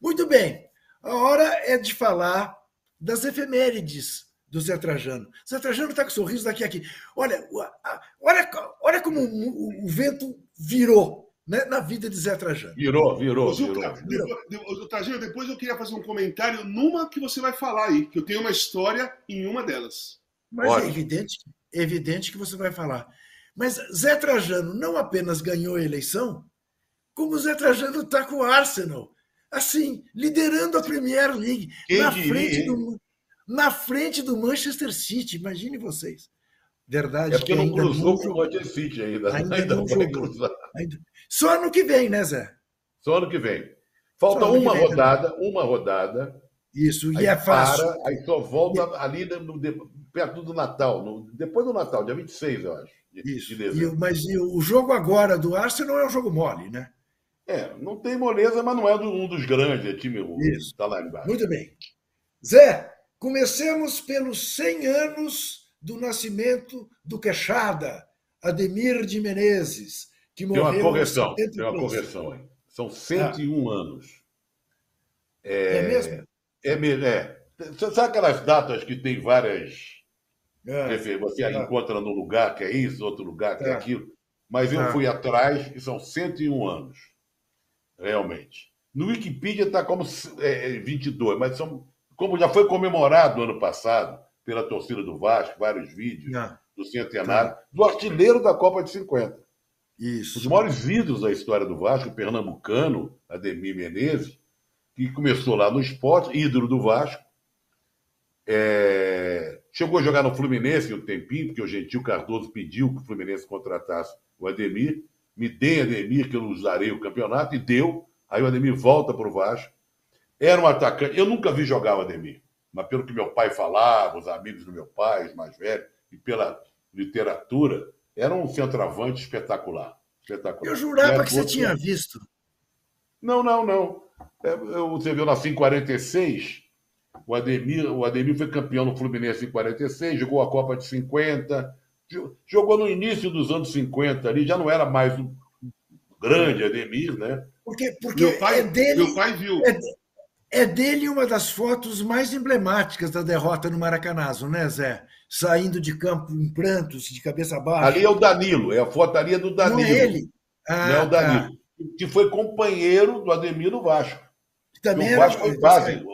Muito bem. A hora é de falar das efemérides do Zé Trajano. Zé Trajano está com sorriso daqui a aqui. Olha, olha, olha como o, o vento virou né, na vida de Zé Trajano. Virou, virou, virou. virou. Trajano, depois eu queria fazer um comentário numa que você vai falar aí, que eu tenho uma história em uma delas. Mas é evidente, evidente que você vai falar. Mas Zé Trajano não apenas ganhou a eleição, como Zé Trajano está com o Arsenal, assim, liderando a Premier League, Quem na diria, frente, do, na frente do Manchester City. Imagine vocês. Verdade. É porque que não cruzou com o Manchester City ainda. Ainda, ainda não jogou. Ainda, só ano que vem, né, Zé? Só ano que vem. Falta uma vem, rodada, né? uma rodada. Isso, e é fácil. Para, aí só volta e... ali no, perto do Natal, no, depois do Natal, dia 26, eu acho. Isso. De mas o jogo agora do Arsenal é um jogo mole, né? É, não tem moleza, mas não é um dos grandes, é time Isso. Está lá embaixo. Muito bem. Zé, comecemos pelos 100 anos do nascimento do Queixada, Ademir de Menezes que morreu. Tem uma correção, tem uma correção aí. São 101 ah. anos. É, é mesmo? É mesmo, é. Sabe aquelas datas que tem várias. É. Você é. encontra num lugar que é isso, outro lugar que é, é aquilo. Mas eu é. fui atrás e são 101 anos. Realmente. No Wikipedia está como é, 22, mas são, como já foi comemorado no ano passado pela torcida do Vasco, vários vídeos do centenário, do artilheiro da Copa de 50. Isso. Os maiores ídolos da história do Vasco, pernambucano, Ademir Menezes, que começou lá no esporte, ídolo do Vasco. É... Chegou a jogar no Fluminense um tempinho, porque o Gentil Cardoso pediu que o Fluminense contratasse o Ademir. Me dê Ademir, que eu usarei o campeonato, e deu. Aí o Ademir volta para o Vasco. Era um atacante. Eu nunca vi jogar o Ademir, mas pelo que meu pai falava, os amigos do meu pai, os mais velhos, e pela literatura, era um centroavante espetacular. espetacular. Eu jurava que você tinha visto. Não, não, não. É, você viu na 46, o Ademir, o Ademir foi campeão no Fluminense em 46, jogou a Copa de 50, jogou no início dos anos 50 ali, já não era mais um grande Ademir, né? Porque, porque meu pai, é dele, meu pai viu. É, É dele uma das fotos mais emblemáticas da derrota no Maracanazo, né, Zé? Saindo de campo em prantos, de cabeça baixa. Ali é o Danilo, é a foto ali é do Danilo. Não é ele? Ah, não é o tá. Danilo. Tá. Que foi companheiro do Ademir no Vasco. Também o Vasco foi base.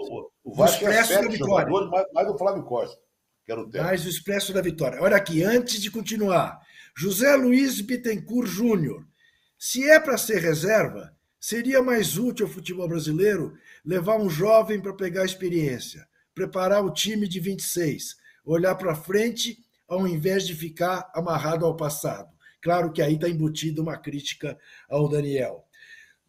O, o Vasco é sete jogadores, mais, mais o Flávio Costa. Que era o mais o Expresso da Vitória. Olha aqui, antes de continuar. José Luiz Bittencourt Júnior. Se é para ser reserva, seria mais útil ao futebol brasileiro levar um jovem para pegar experiência, preparar o time de 26, olhar para frente ao invés de ficar amarrado ao passado. Claro que aí está embutida uma crítica ao Daniel.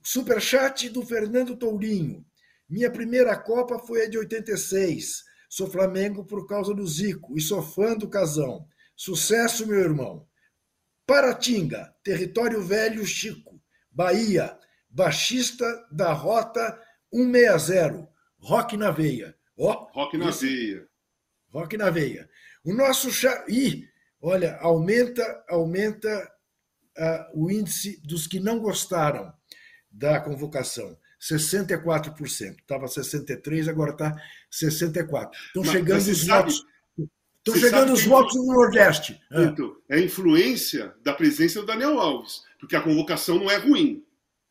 Superchat do Fernando Tourinho. Minha primeira Copa foi a de 86. Sou Flamengo por causa do Zico e sou fã do Casão. Sucesso, meu irmão. Paratinga, território velho Chico. Bahia, baixista da Rota 160, Rock na Veia. Ó, oh, Rock na esse... Veia. Rock na Veia. O nosso. Cha... Ih, olha, aumenta, aumenta uh, o índice dos que não gostaram da convocação. 64%. Estava 63%, agora está 64%. Estão chegando os sabe, votos. Estão chegando os votos no Nordeste. Então, é influência da presença do Daniel Alves, porque a convocação não é ruim.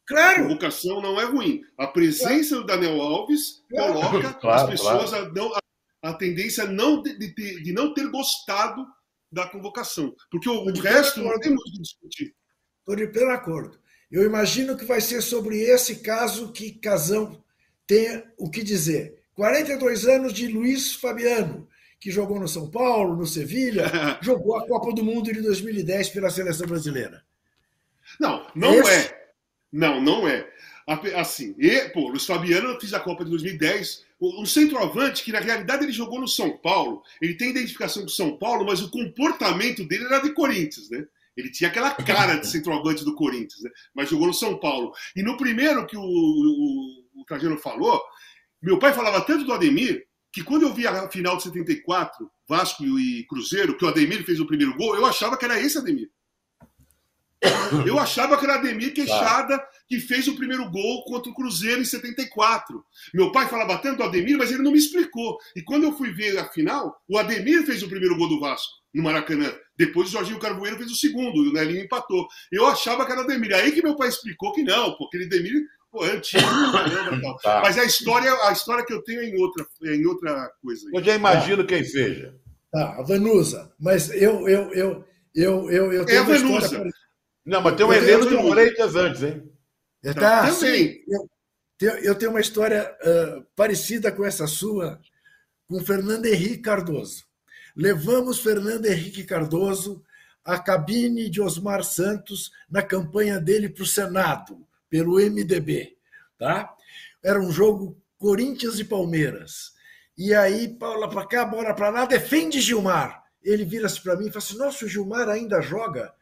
Claro. A convocação não é ruim. A presença claro. do Daniel Alves coloca claro, as pessoas claro. a, não, a, a, tendência não de, de, de, não ter gostado da convocação. Porque o, o resto não tem muito o que discutir. Estou de pleno acordo. Eu imagino que vai ser sobre esse caso que Casão tem o que dizer. 42 anos de Luiz Fabiano, que jogou no São Paulo, no Sevilha, jogou a Copa do Mundo de 2010 pela seleção brasileira. Não, não esse... é. Não, não é. Assim, e, pô, Luiz Fabiano fez a Copa de 2010. Um centroavante que, na realidade, ele jogou no São Paulo. Ele tem identificação com São Paulo, mas o comportamento dele era de Corinthians, né? Ele tinha aquela cara de centroavante do Corinthians, né? mas jogou no São Paulo. E no primeiro que o, o, o Trajano falou, meu pai falava tanto do Ademir que quando eu vi a final de 74, Vasco e Cruzeiro, que o Ademir fez o primeiro gol, eu achava que era esse Ademir. Eu achava que era Ademir Queixada que fez o primeiro gol contra o Cruzeiro em 74. Meu pai falava tanto do Ademir, mas ele não me explicou. E quando eu fui ver a final, o Ademir fez o primeiro gol do Vasco no Maracanã. Depois o Jorginho Carvoeiro fez o segundo e o Nelinho empatou. Eu achava que era Ademir. Aí que meu pai explicou que não, porque aquele Ademir pô, é antigo, caramba, tá. Mas a história, a história que eu tenho é em outra, é em outra coisa. Eu já imagino quem seja. Tá, a Vanusa. Mas eu, eu, eu, eu, eu, eu tenho é a Vanusa. História... Não, mas tem um Heleno de Freitas antes, hein? É, tá, Também. Eu, eu tenho uma história uh, parecida com essa sua, com Fernando Henrique Cardoso. Levamos Fernando Henrique Cardoso à cabine de Osmar Santos na campanha dele para o Senado, pelo MDB. Tá? Era um jogo Corinthians e Palmeiras. E aí, Paula para cá, bora para lá, defende Gilmar. Ele vira-se para mim e fala assim: Nossa, o Gilmar ainda joga.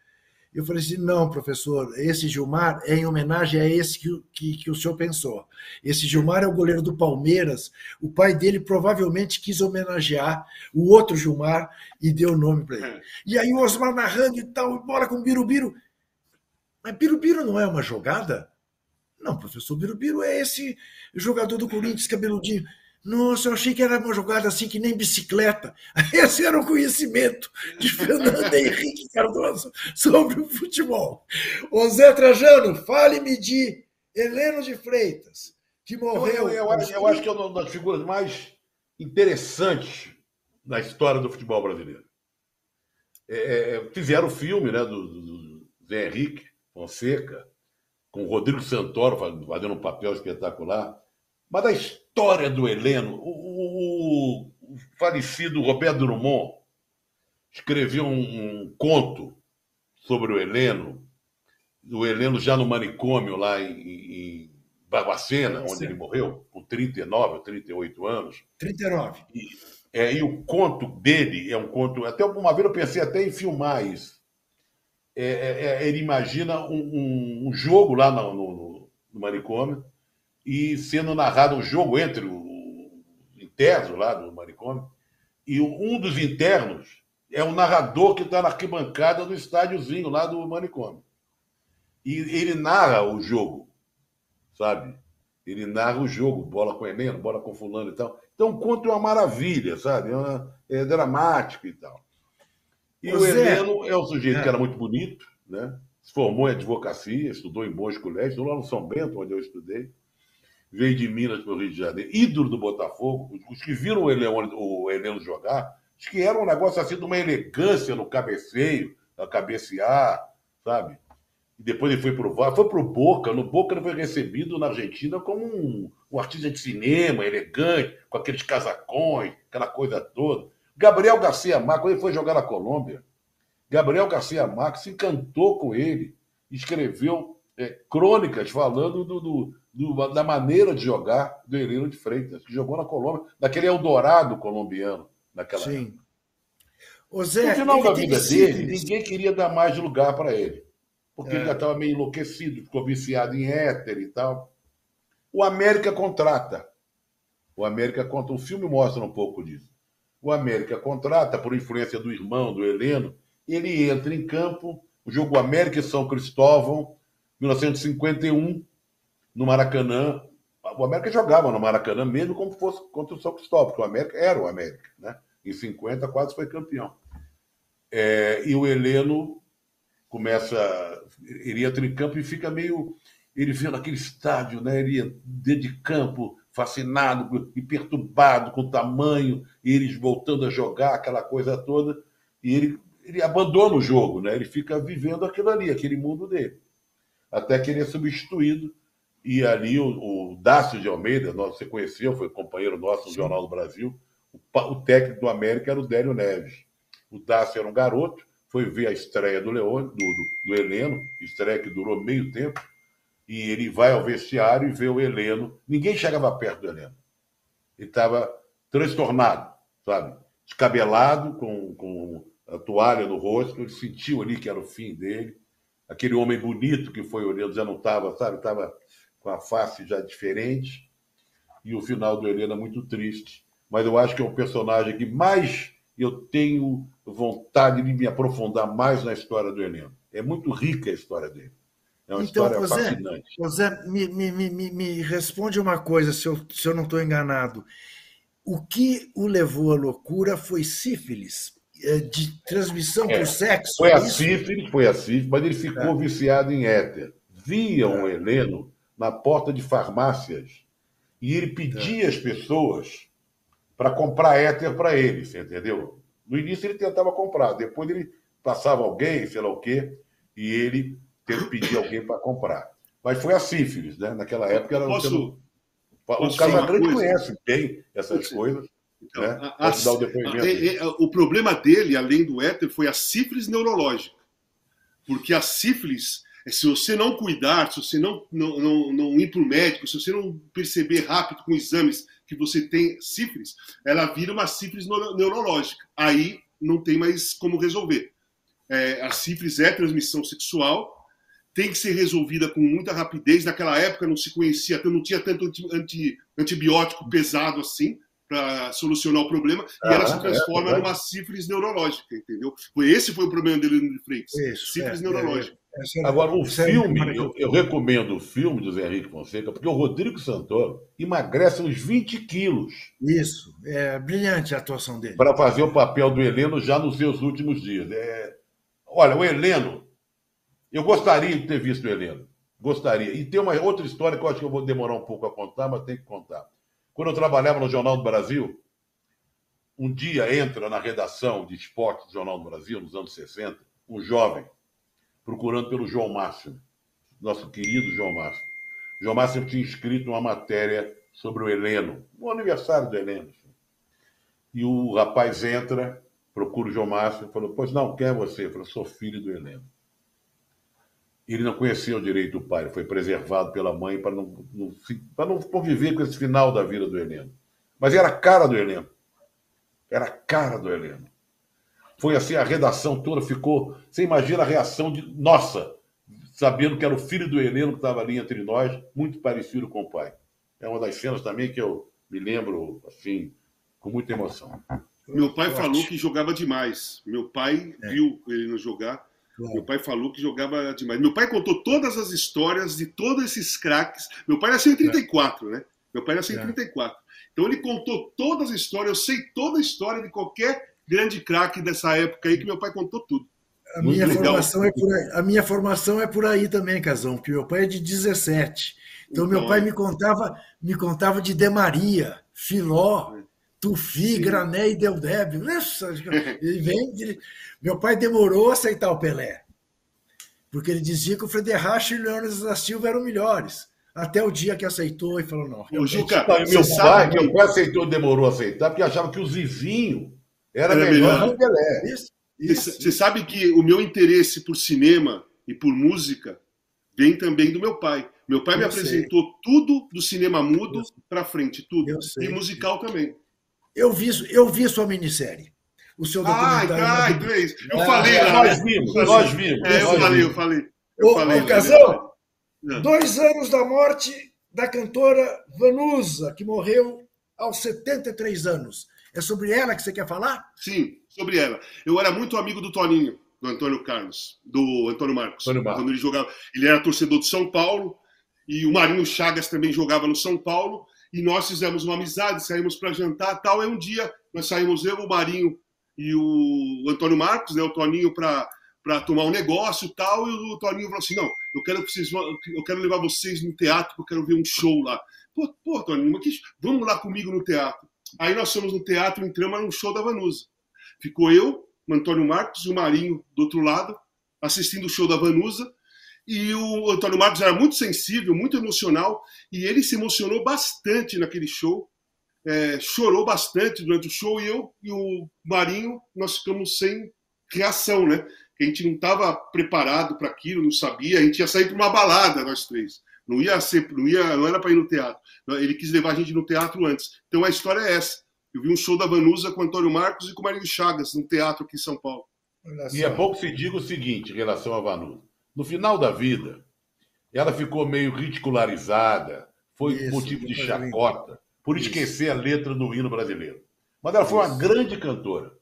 Eu falei assim: não, professor, esse Gilmar é em homenagem a esse que, que, que, o senhor pensou. Esse Gilmar é o goleiro do Palmeiras. O pai dele provavelmente quis homenagear o outro Gilmar e deu o nome para ele. E aí o Osmar narrando e tal, bora com o Birubiru. Mas Birubiru não é uma jogada? Não, professor, Birubiru é esse jogador do Corinthians cabeludinho. Nossa, eu achei que era uma jogada assim que nem bicicleta. Esse era o conhecimento de Fernando Henrique Cardoso sobre o futebol. Ô Zé Trajano, fale-me de Heleno de Freitas, que morreu. Eu, eu, eu, eu acho que é uma das figuras mais interessantes da história do futebol brasileiro. É, é, é fizeram o filme né, do, do, Zé Henrique Fonseca, com o Rodrigo Santoro fazendo um papel espetacular. Mas história do Heleno, o, o, o falecido Roberto Drummond escreveu um, um, conto sobre o Heleno, o Heleno já no manicômio lá em, em Barbacena, onde ele morreu, com 39 ou 38 anos. 39. E, é, e o conto dele é um conto. Até uma vez eu pensei até em filmar isso. É, é, é ele imagina um, um, um jogo lá no, no, no manicômio e sendo narrado um jogo entre o interno lá do manicômio e um dos internos é o narrador que está na arquibancada do estádiozinho lá do manicômio. E ele narra o jogo, sabe? Ele narra o jogo, bola com Heleno, bola com fulano e tal. Então, o conto é uma maravilha, sabe? É, uma, é dramático e tal. E Ô, o. Heleno é um sujeito É. que era muito bonito, né? Se formou em advocacia, estudou em bons colégios, lá no São Bento, onde eu estudei. Veio de Minas para o Rio de Janeiro, ídolo do Botafogo. Os- que viram o Heleno, o Heleno jogar, acho que era um negócio assim de uma elegância no cabeceio, a cabecear, sabe? E depois ele foi para o VAR, foi para o Boca. No Boca ele foi recebido na Argentina como um, um artista de cinema, elegante, com aqueles casacões, aquela coisa toda. Gabriel Garcia Marques, quando ele foi jogar na Colômbia, Gabriel Garcia Marques se encantou com ele, escreveu é, crônicas falando do, do- do- da maneira de jogar do Heleno de Freitas, que jogou na Colômbia, naquele Eldorado colombiano, naquela época. Sim. Ô Zé, No final da vida dele, ninguém queria dar mais lugar para ele. Porque É. ele já estava meio enlouquecido, ficou viciado em éter e tal. O América contrata. O América conta. O filme mostra um pouco disso. O América contrata, por influência do irmão, do Heleno, ele entra em campo, o jogo América e São Cristóvão, 1951, no Maracanã. O América jogava no Maracanã, mesmo como fosse contra o São Cristóvão, porque o América era o América, né? Em 50, quase foi campeão. É, e o Heleno começa. Em campo e fica meio. Ele vendo aquele estádio, né? Ele dentro de campo, fascinado e perturbado com o tamanho, e eles voltando a jogar, aquela coisa toda. E ele, ele abandona o jogo, né? Ele fica vivendo aquilo ali, aquele mundo dele. Até que ele é substituído. E ali o, o Dácio de Almeida, nós, você conheceu, foi companheiro nosso no Jornal do Brasil. O, o técnico do América era o Délio Neves. O Dácio era um garoto, foi ver a estreia do Leone, do, do, do Heleno, estreia que durou meio tempo, e ele vai ao vestiário e vê o Heleno. Ninguém chegava perto do Heleno. Ele estava transtornado, sabe? Descabelado, com, com a toalha no rosto, ele sentiu ali que era o fim dele. Aquele homem bonito que foi o Heleno já não estava, sabe? Estava com a face já diferente. E o final do Heleno é muito triste. Mas eu acho que é o personagem que mais eu tenho vontade de me aprofundar mais na história do Heleno. É muito rica a história dele. É uma Então, história Zé, fascinante. Zé, me, me, me, me- responde uma coisa, se eu, se eu não estou enganado. O que o levou à loucura foi sífilis, de transmissão É, por sexo? Foi é a sífilis, foi a sífilis, mas ele ficou viciado em éter. Viam o Heleno na porta de farmácias e ele pedia às pessoas para comprar éter para ele, você entendeu? No início ele tentava comprar, depois ele passava alguém, sei lá o quê, e ele teve que pedir alguém para comprar. Mas foi a sífilis, né? Naquela época era Posso- o posso O Casagrande conhece bem essas coisas. Então, né? a- a- a- o problema dele, além do éter, foi a sífilis neurológica. Porque a sífilis, se você não cuidar, se você não, não, não, não ir para o médico, se você não perceber rápido com exames que você tem sífilis, ela vira uma sífilis neuro- neurológica. Aí não tem mais como resolver. É, a sífilis é transmissão sexual, tem que ser resolvida com muita rapidez. Naquela época não se conhecia, não tinha tanto anti- antibiótico pesado assim para solucionar o problema, e Ah, ela se é, transforma é. numa sífilis neurológica, entendeu? Foi esse foi o problema dele de Freitas. Isso, sífilis é, neurológica. Essa era- Agora, o filme, eu, eu recomendo o filme do Zé Henrique Fonseca, porque o Rodrigo Santoro emagrece uns 20 quilos Isso, é brilhante a atuação dele. para fazer o papel do Heleno já nos seus últimos dias. É, Olha, o Heleno, eu gostaria de ter visto o Heleno. Gostaria. E tem uma outra história que eu acho que eu vou demorar um pouco a contar, mas tem que contar. Quando eu trabalhava no Jornal do Brasil, um dia entra na redação de esporte do Jornal do Brasil, nos anos 60, um jovem, procurando pelo João Márcio, nosso querido João Márcio. O João Márcio tinha escrito uma matéria sobre o Heleno, o aniversário do Heleno. E o rapaz entra, procura o João Márcio e falou: Pois não, quem é você? Eu falei: Sou filho do Heleno. Ele não conhecia o direito do pai, ele foi preservado pela mãe para não, não, para não conviver com esse final da vida do Heleno. Mas era a cara do Heleno. Era a cara do Heleno. Foi assim, a redação toda ficou. Você imagina a reação de. Nossa! Sabendo que era o filho do Heleno que estava ali entre nós, muito parecido com o pai. É uma das cenas também que eu me lembro, assim, com muita emoção. Meu pai Forte. falou que jogava demais. Meu pai É. viu ele não jogar. Meu pai falou que jogava demais. Meu pai contou todas as histórias de todos esses craques. Meu pai nasceu em 34, né? Meu pai nasceu em 34. Então ele contou todas as histórias. Eu sei toda a história de qualquer grande craque dessa época aí que meu pai contou tudo. A minha, formação é por aí, a minha formação é por aí também, Casão, porque meu pai é de 17. Então, então meu pai é. me contava, me contava de Demaria, Filó, Tufi, Sim. Grané e Deldeb. Ele vem, ele... Meu pai demorou a aceitar o Pelé, porque ele dizia que o Frederich e o Leônidas da Silva eram melhores. Até o dia que aceitou e falou: não. O Juca, meu pai, meu pai aceitou, demorou a aceitar, porque achava que o Zizinho era, era melhor que o Pelé. Isso. Você sabe que o meu interesse por cinema e por música vem também do meu pai. Meu pai eu me apresentou sei. tudo do cinema mudo para frente, tudo. E musical também. Eu vi, eu vi sua minissérie. O seu documentário. Ah, ah, então é isso. Eu ah, falei. Nós né? vimos, nós vimos. É, eu falei, eu falei. Eu Ô, falei. Ocasão, né? dois anos da morte da cantora Vanusa, que morreu aos 73 anos. É sobre ela que você quer falar? Sim, sobre ela. Eu era muito amigo do Toninho, do Antônio Carlos, do Antônio Marcos. Antônio Marcos. Quando ele jogava. Ele era torcedor de São Paulo e o Marinho Chagas também jogava no São Paulo. E nós fizemos uma amizade, saímos para jantar tal. E um dia nós saímos, eu, o Marinho e o Antônio Marcos, né, o Toninho, para tomar um negócio tal, e o Toninho falou assim: não, eu quero que vocês eu quero levar vocês no teatro, porque eu quero ver um show lá. Pô, pô Toninho, mas que, vamos lá comigo no teatro. Aí nós fomos no teatro, entramos num show da Vanusa. Ficou eu, o Antônio Marcos e o Marinho do outro lado, assistindo o show da Vanusa. E o Antônio Marcos era muito sensível, muito emocional, e ele se emocionou bastante naquele show. É, chorou bastante durante o show, e eu e o Marinho, nós ficamos sem reação, né? A gente não estava preparado para aquilo, não sabia. A gente ia sair para uma balada, nós três. Não ia ser, não, ia, não era para ir no teatro. Ele quis levar a gente no teatro antes. Então a história é essa. Eu vi um show da Vanusa com o Antônio Marcos e com o Marinho Chagas, no teatro aqui em São Paulo. E é pouco se diga o seguinte em relação a Vanusa. No final da vida, ela ficou meio ridicularizada, foi isso, motivo de chacota, por isso. esquecer a letra do hino brasileiro. Mas ela foi uma grande cantora.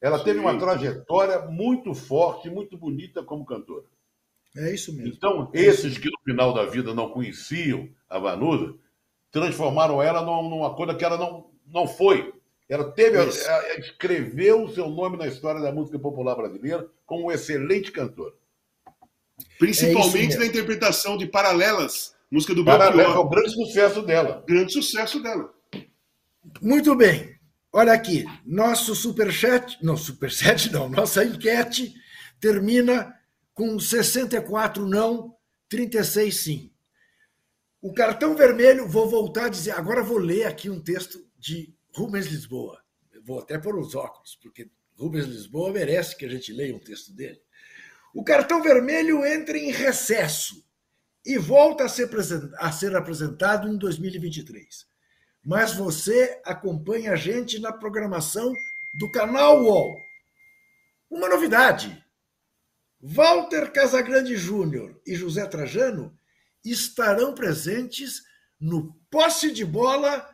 Ela Sim. teve uma trajetória muito forte, muito bonita como cantora. É isso mesmo. Então, esses que no final da vida não conheciam a Vanusa, transformaram ela numa coisa que ela não, não foi. Ela teve, ela escreveu o seu nome na história da música popular brasileira como um excelente cantor. Principalmente é na interpretação de Paralelas, música do Belchior. Paralelas, é o grande sucesso dela. Grande sucesso dela. Muito bem. Olha aqui, nosso superchat, não, superchat não, nossa enquete termina com 64 não, 36 sim. O cartão vermelho, vou voltar a dizer, agora vou ler aqui um texto de Rubens Lisboa. vou até pôr os óculos, porque Rubens Lisboa merece que a gente leia um texto dele. O cartão vermelho entra em recesso e volta a ser, apresentado em 2023. Mas você acompanha a gente na programação do canal UOL. Uma novidade: Walter Casagrande Júnior e José Trajano estarão presentes no Posse de Bola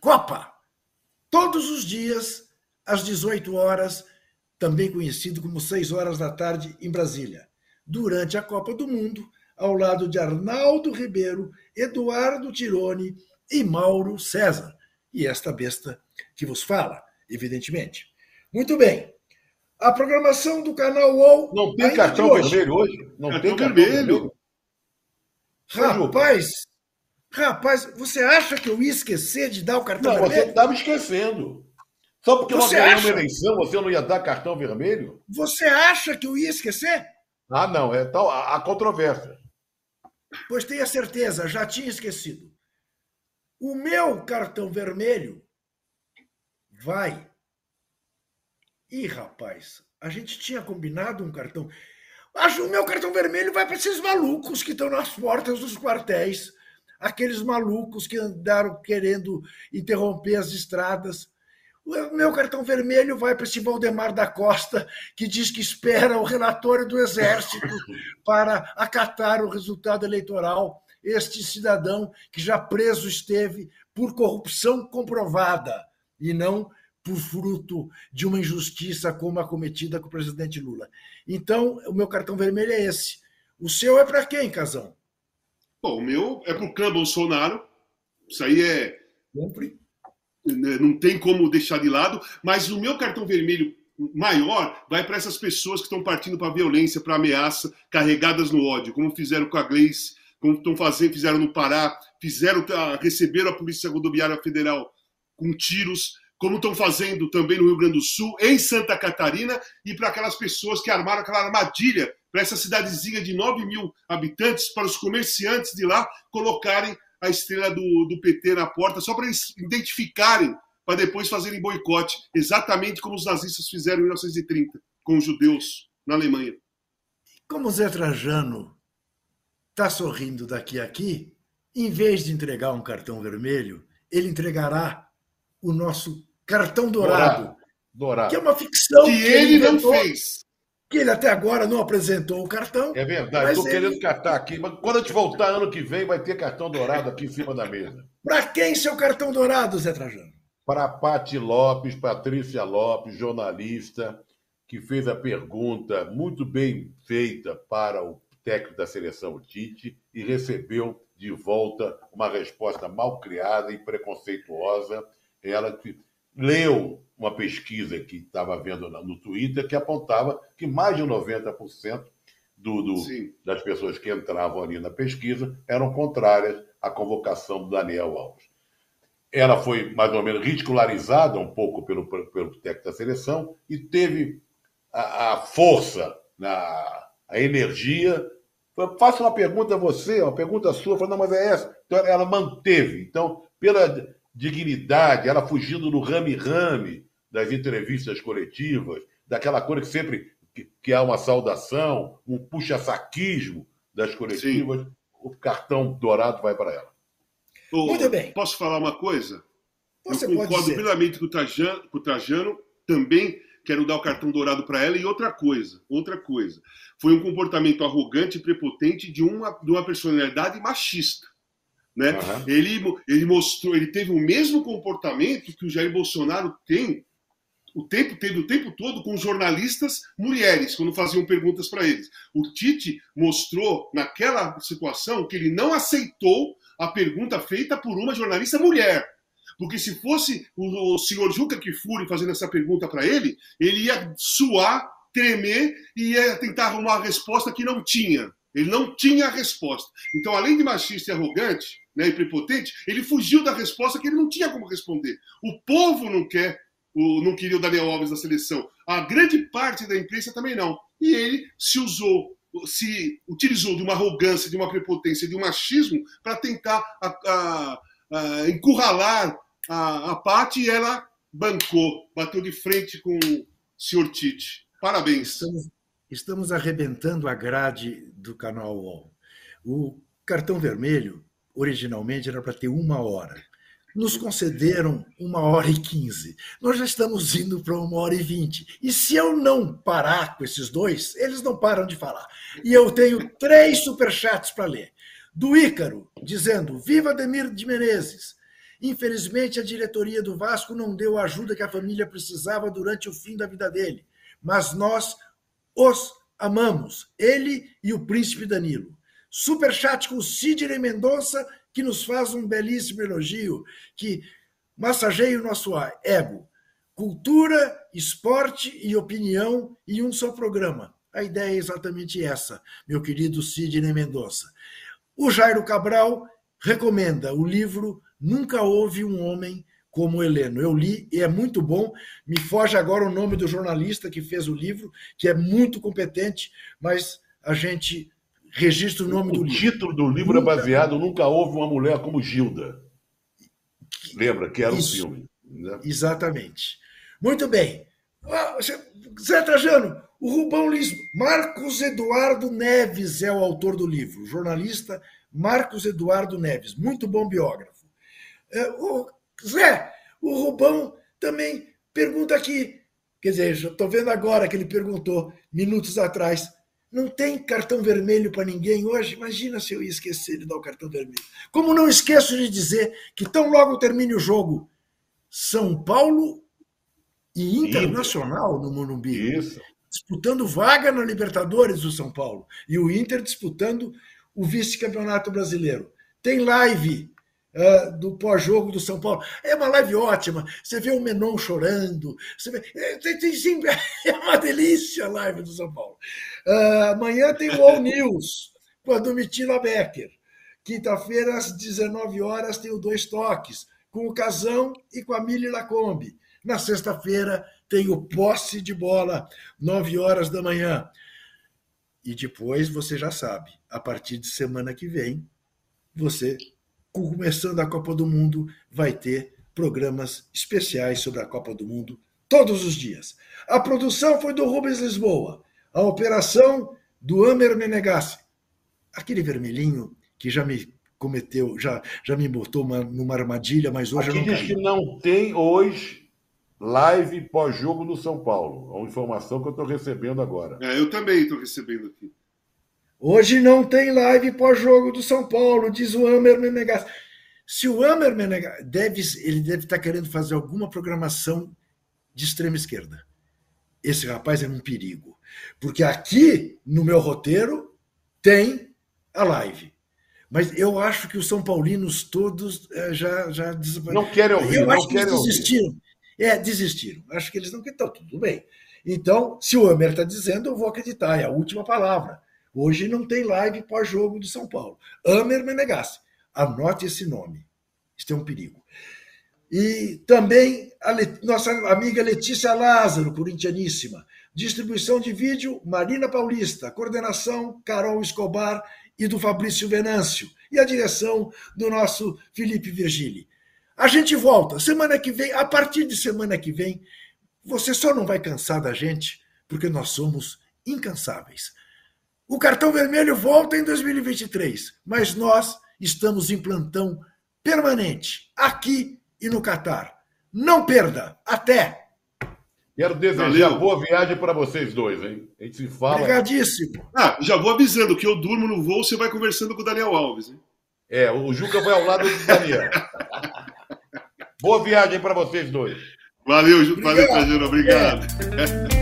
Copa, todos os dias, às 18 horas, também conhecido como 6 horas da tarde, em Brasília, durante a Copa do Mundo, ao lado de Arnaldo Ribeiro, Eduardo Tironi e Mauro César. E esta besta que vos fala, evidentemente. Muito bem. A programação do canal UOL. Não tem cartão vermelho hoje? Não cartão tem cartão vermelho. vermelho. Rapaz, rapaz, você acha que eu ia esquecer de dar o cartão não, vermelho? Não, você estava esquecendo. Só porque você não ganhou uma eleição, você não ia dar cartão vermelho? Você acha que eu ia esquecer? Ah, não, é tal a, a controvérsia. Pois tenha certeza, já tinha esquecido. O meu cartão vermelho vai Ih, rapaz, a gente tinha combinado um cartão. Acho o meu cartão vermelho vai para esses malucos que estão nas portas dos quartéis, aqueles malucos que andaram querendo interromper as estradas. O meu cartão vermelho vai para esse Valdemar da Costa, que diz que espera o relatório do Exército para acatar o resultado eleitoral. Este cidadão que já preso esteve por corrupção comprovada e não por fruto de uma injustiça como a cometida com o presidente Lula. Então, o meu cartão vermelho é esse. O seu é para quem, Casão? Bom, o meu é para o clã Bolsonaro. Isso aí é. Compre. Né, Não tem como deixar de lado. Mas o meu cartão vermelho maior vai para essas pessoas que estão partindo para a violência, para ameaça, carregadas no ódio, como fizeram com a Gleice, como estão fazendo, fizeram no Pará, fizeram, ah, receberam a Polícia Rodoviária Federal com tiros, como estão fazendo também no Rio Grande do Sul, em Santa Catarina, e para aquelas pessoas que armaram aquela armadilha para essa cidadezinha de 9 mil habitantes, para os comerciantes de lá colocarem a estrela do, do PT na porta, só para eles identificarem, para depois fazerem boicote, exatamente como os nazistas fizeram em 1930 com os judeus na Alemanha. Como o Zé Trajano está sorrindo daqui a aqui, em vez de entregar um cartão vermelho, ele entregará o nosso cartão dourado, Dourado. que é uma ficção Que ele não inventou, fez. Que ele até agora não apresentou o cartão. É verdade, estou ele- querendo catar aqui, mas quando a gente voltar ano que vem, vai ter cartão dourado aqui em cima da mesa. Para quem seu cartão dourado, Zé Trajano? Para Pati Lopes, Patrícia Lopes, jornalista, que fez a pergunta muito bem feita para o técnico da seleção Tite e recebeu de volta uma resposta mal criada e preconceituosa. Ela que leu uma pesquisa que estava vendo no Twitter que apontava que mais de 90% do, do, das pessoas que entravam ali na pesquisa eram contrárias à convocação do Daniel Alves. Ela foi mais ou menos ridicularizada um pouco pelo, pelo, técnico da seleção e teve a, a força, a, a energia. Falou, Faça uma pergunta a você, uma pergunta sua. Falou, não, mas é essa. Então ela manteve. Então, pela dignidade, ela fugindo do rame-rame das entrevistas coletivas, daquela coisa que sempre que, que há uma saudação, um puxa-saquismo das coletivas, o cartão dourado vai para ela. Ô, Muito bem. Posso falar uma coisa? Você eu pode concordo plenamente com o, Trajano, com o Trajano, também quero dar o cartão dourado para ela. E outra coisa, outra coisa. Foi um comportamento arrogante e prepotente de uma, de uma personalidade machista. Né? Aham. Ele, ele mostrou, ele teve o mesmo comportamento que o Jair Bolsonaro tem o tempo teve o tempo todo com jornalistas mulheres quando faziam perguntas para eles. O Tite mostrou naquela situação que ele não aceitou a pergunta feita por uma jornalista mulher. Porque se fosse o, o senhor Juca Kifuri fazendo essa pergunta para ele, ele ia suar, tremer e ia tentar arrumar a resposta que não tinha. Ele não tinha a resposta. Então, além de machista e arrogante né, e prepotente, ele fugiu da resposta que ele não tinha como responder. O povo não quer, o, não queria o Daniel Alves na seleção. A grande parte da imprensa também não. E ele se usou, se utilizou de uma arrogância, de uma prepotência, de um machismo para tentar a, a, a, encurralar a, a e ela bancou, bateu de frente com o senhor Tite. Parabéns. Estamos, estamos arrebentando a grade do canal UOL. O cartão vermelho, originalmente, era para ter uma hora. Nos concederam uma hora e quinze. Nós já estamos indo para uma hora e vinte. E se eu não parar com esses dois, eles não param de falar. E eu tenho três superchats para ler. Do Ícaro, dizendo: Viva Ademir de Menezes! Infelizmente, a diretoria do Vasco não deu a ajuda que a família precisava durante o fim da vida dele. Mas nós os amamos, ele e o príncipe Danilo. Superchat com Sidney Mendonça, que nos faz um belíssimo elogio, que massageia o nosso ego. Cultura, esporte e opinião em um só programa. A ideia é exatamente essa, meu querido Sidney Mendonça. O Jairo Cabral recomenda o livro Nunca Houve um Homem como Heleno. Eu li e é muito bom. Me foge agora o nome do jornalista que fez o livro, que é muito competente, mas a gente registra o nome o do livro. título do livro é baseado Nunca Houve uma Mulher como Gilda. Lembra que era um Isso. filme. né? Exatamente. Muito bem. Ah, Zé Trajano, o Rubão Liz, Marcos Eduardo Neves é o autor do livro, o jornalista Marcos Eduardo Neves, muito bom biógrafo. É, o Zé, o Rubão também pergunta aqui, quer dizer, estou vendo agora que ele perguntou minutos atrás, não tem cartão vermelho para ninguém hoje? Imagina se eu ia esquecer de dar o cartão vermelho. Como não esqueço de dizer que tão logo termine o jogo, São Paulo e Internacional no Morumbi. Isso. Disputando vaga na Libertadores do São Paulo. E o Inter disputando o vice-campeonato brasileiro. Tem live uh, do pós-jogo do São Paulo. É uma live ótima. Você vê o Menon chorando. Você vê, é, tem, tem, é uma delícia a live do São Paulo. Uh, amanhã tem o All News com a Domitila Becker. Quinta-feira, às 19 horas, tem o Dois Toques, com o Casão e com a Mili Lacombe. Na sexta-feira, tem o Posse de Bola, 9 horas da manhã. E depois, você já sabe, a partir de semana que vem, você, começando a Copa do Mundo, vai ter programas especiais sobre a Copa do Mundo todos os dias. A produção foi do Rubens Lisboa, a operação do Amer Menegassi. Aquele vermelhinho que já me cometeu, já, já me botou uma, numa armadilha, mas hoje Aqui eu não diz caí. que não tem hoje live pós-jogo do São Paulo. É uma informação que eu estou recebendo agora. É, eu também estou recebendo aqui. Hoje não tem live pós-jogo do São Paulo, diz o Amer Menegas. Se o Amer Menegas deve, ele deve estar querendo fazer alguma programação de extrema esquerda. Esse rapaz é um perigo, porque aqui no meu roteiro tem a live. Mas eu acho que os São Paulinos todos eh, já, já Não querem ouvir, Eu não acho que eles ouvir. desistiram. É, desistiram. Acho que eles não querem. Então, tudo bem. Então, se o Amer está dizendo, eu vou acreditar. É a última palavra. Hoje não tem live pós-jogo do São Paulo. Amer Menegassi. Anote esse nome. Isso é um perigo. E também a Le- nossa amiga Letícia Lázaro, corintianíssima. Distribuição de vídeo, Marina Paulista. Coordenação, Carol Escobar e do Fabrício Venâncio. E a direção do nosso Felipe Virgili. A gente volta semana que vem, a partir de semana que vem, você só não vai cansar da gente, porque nós somos incansáveis. O cartão vermelho volta em 2023, mas nós estamos em plantão permanente, aqui e no Catar. Não perda! Até! Quero desejar Valeu. boa viagem para vocês dois, hein? A gente se fala. Obrigadíssimo! Ah, já vou avisando que eu durmo no voo, você vai conversando com o Daniel Alves. Hein? É, o Juca vai ao lado do Daniel. boa viagem para vocês dois. Valeu, Ju- valeu, Obrigado. Trajano, obrigado. O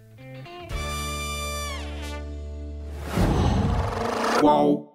Qual?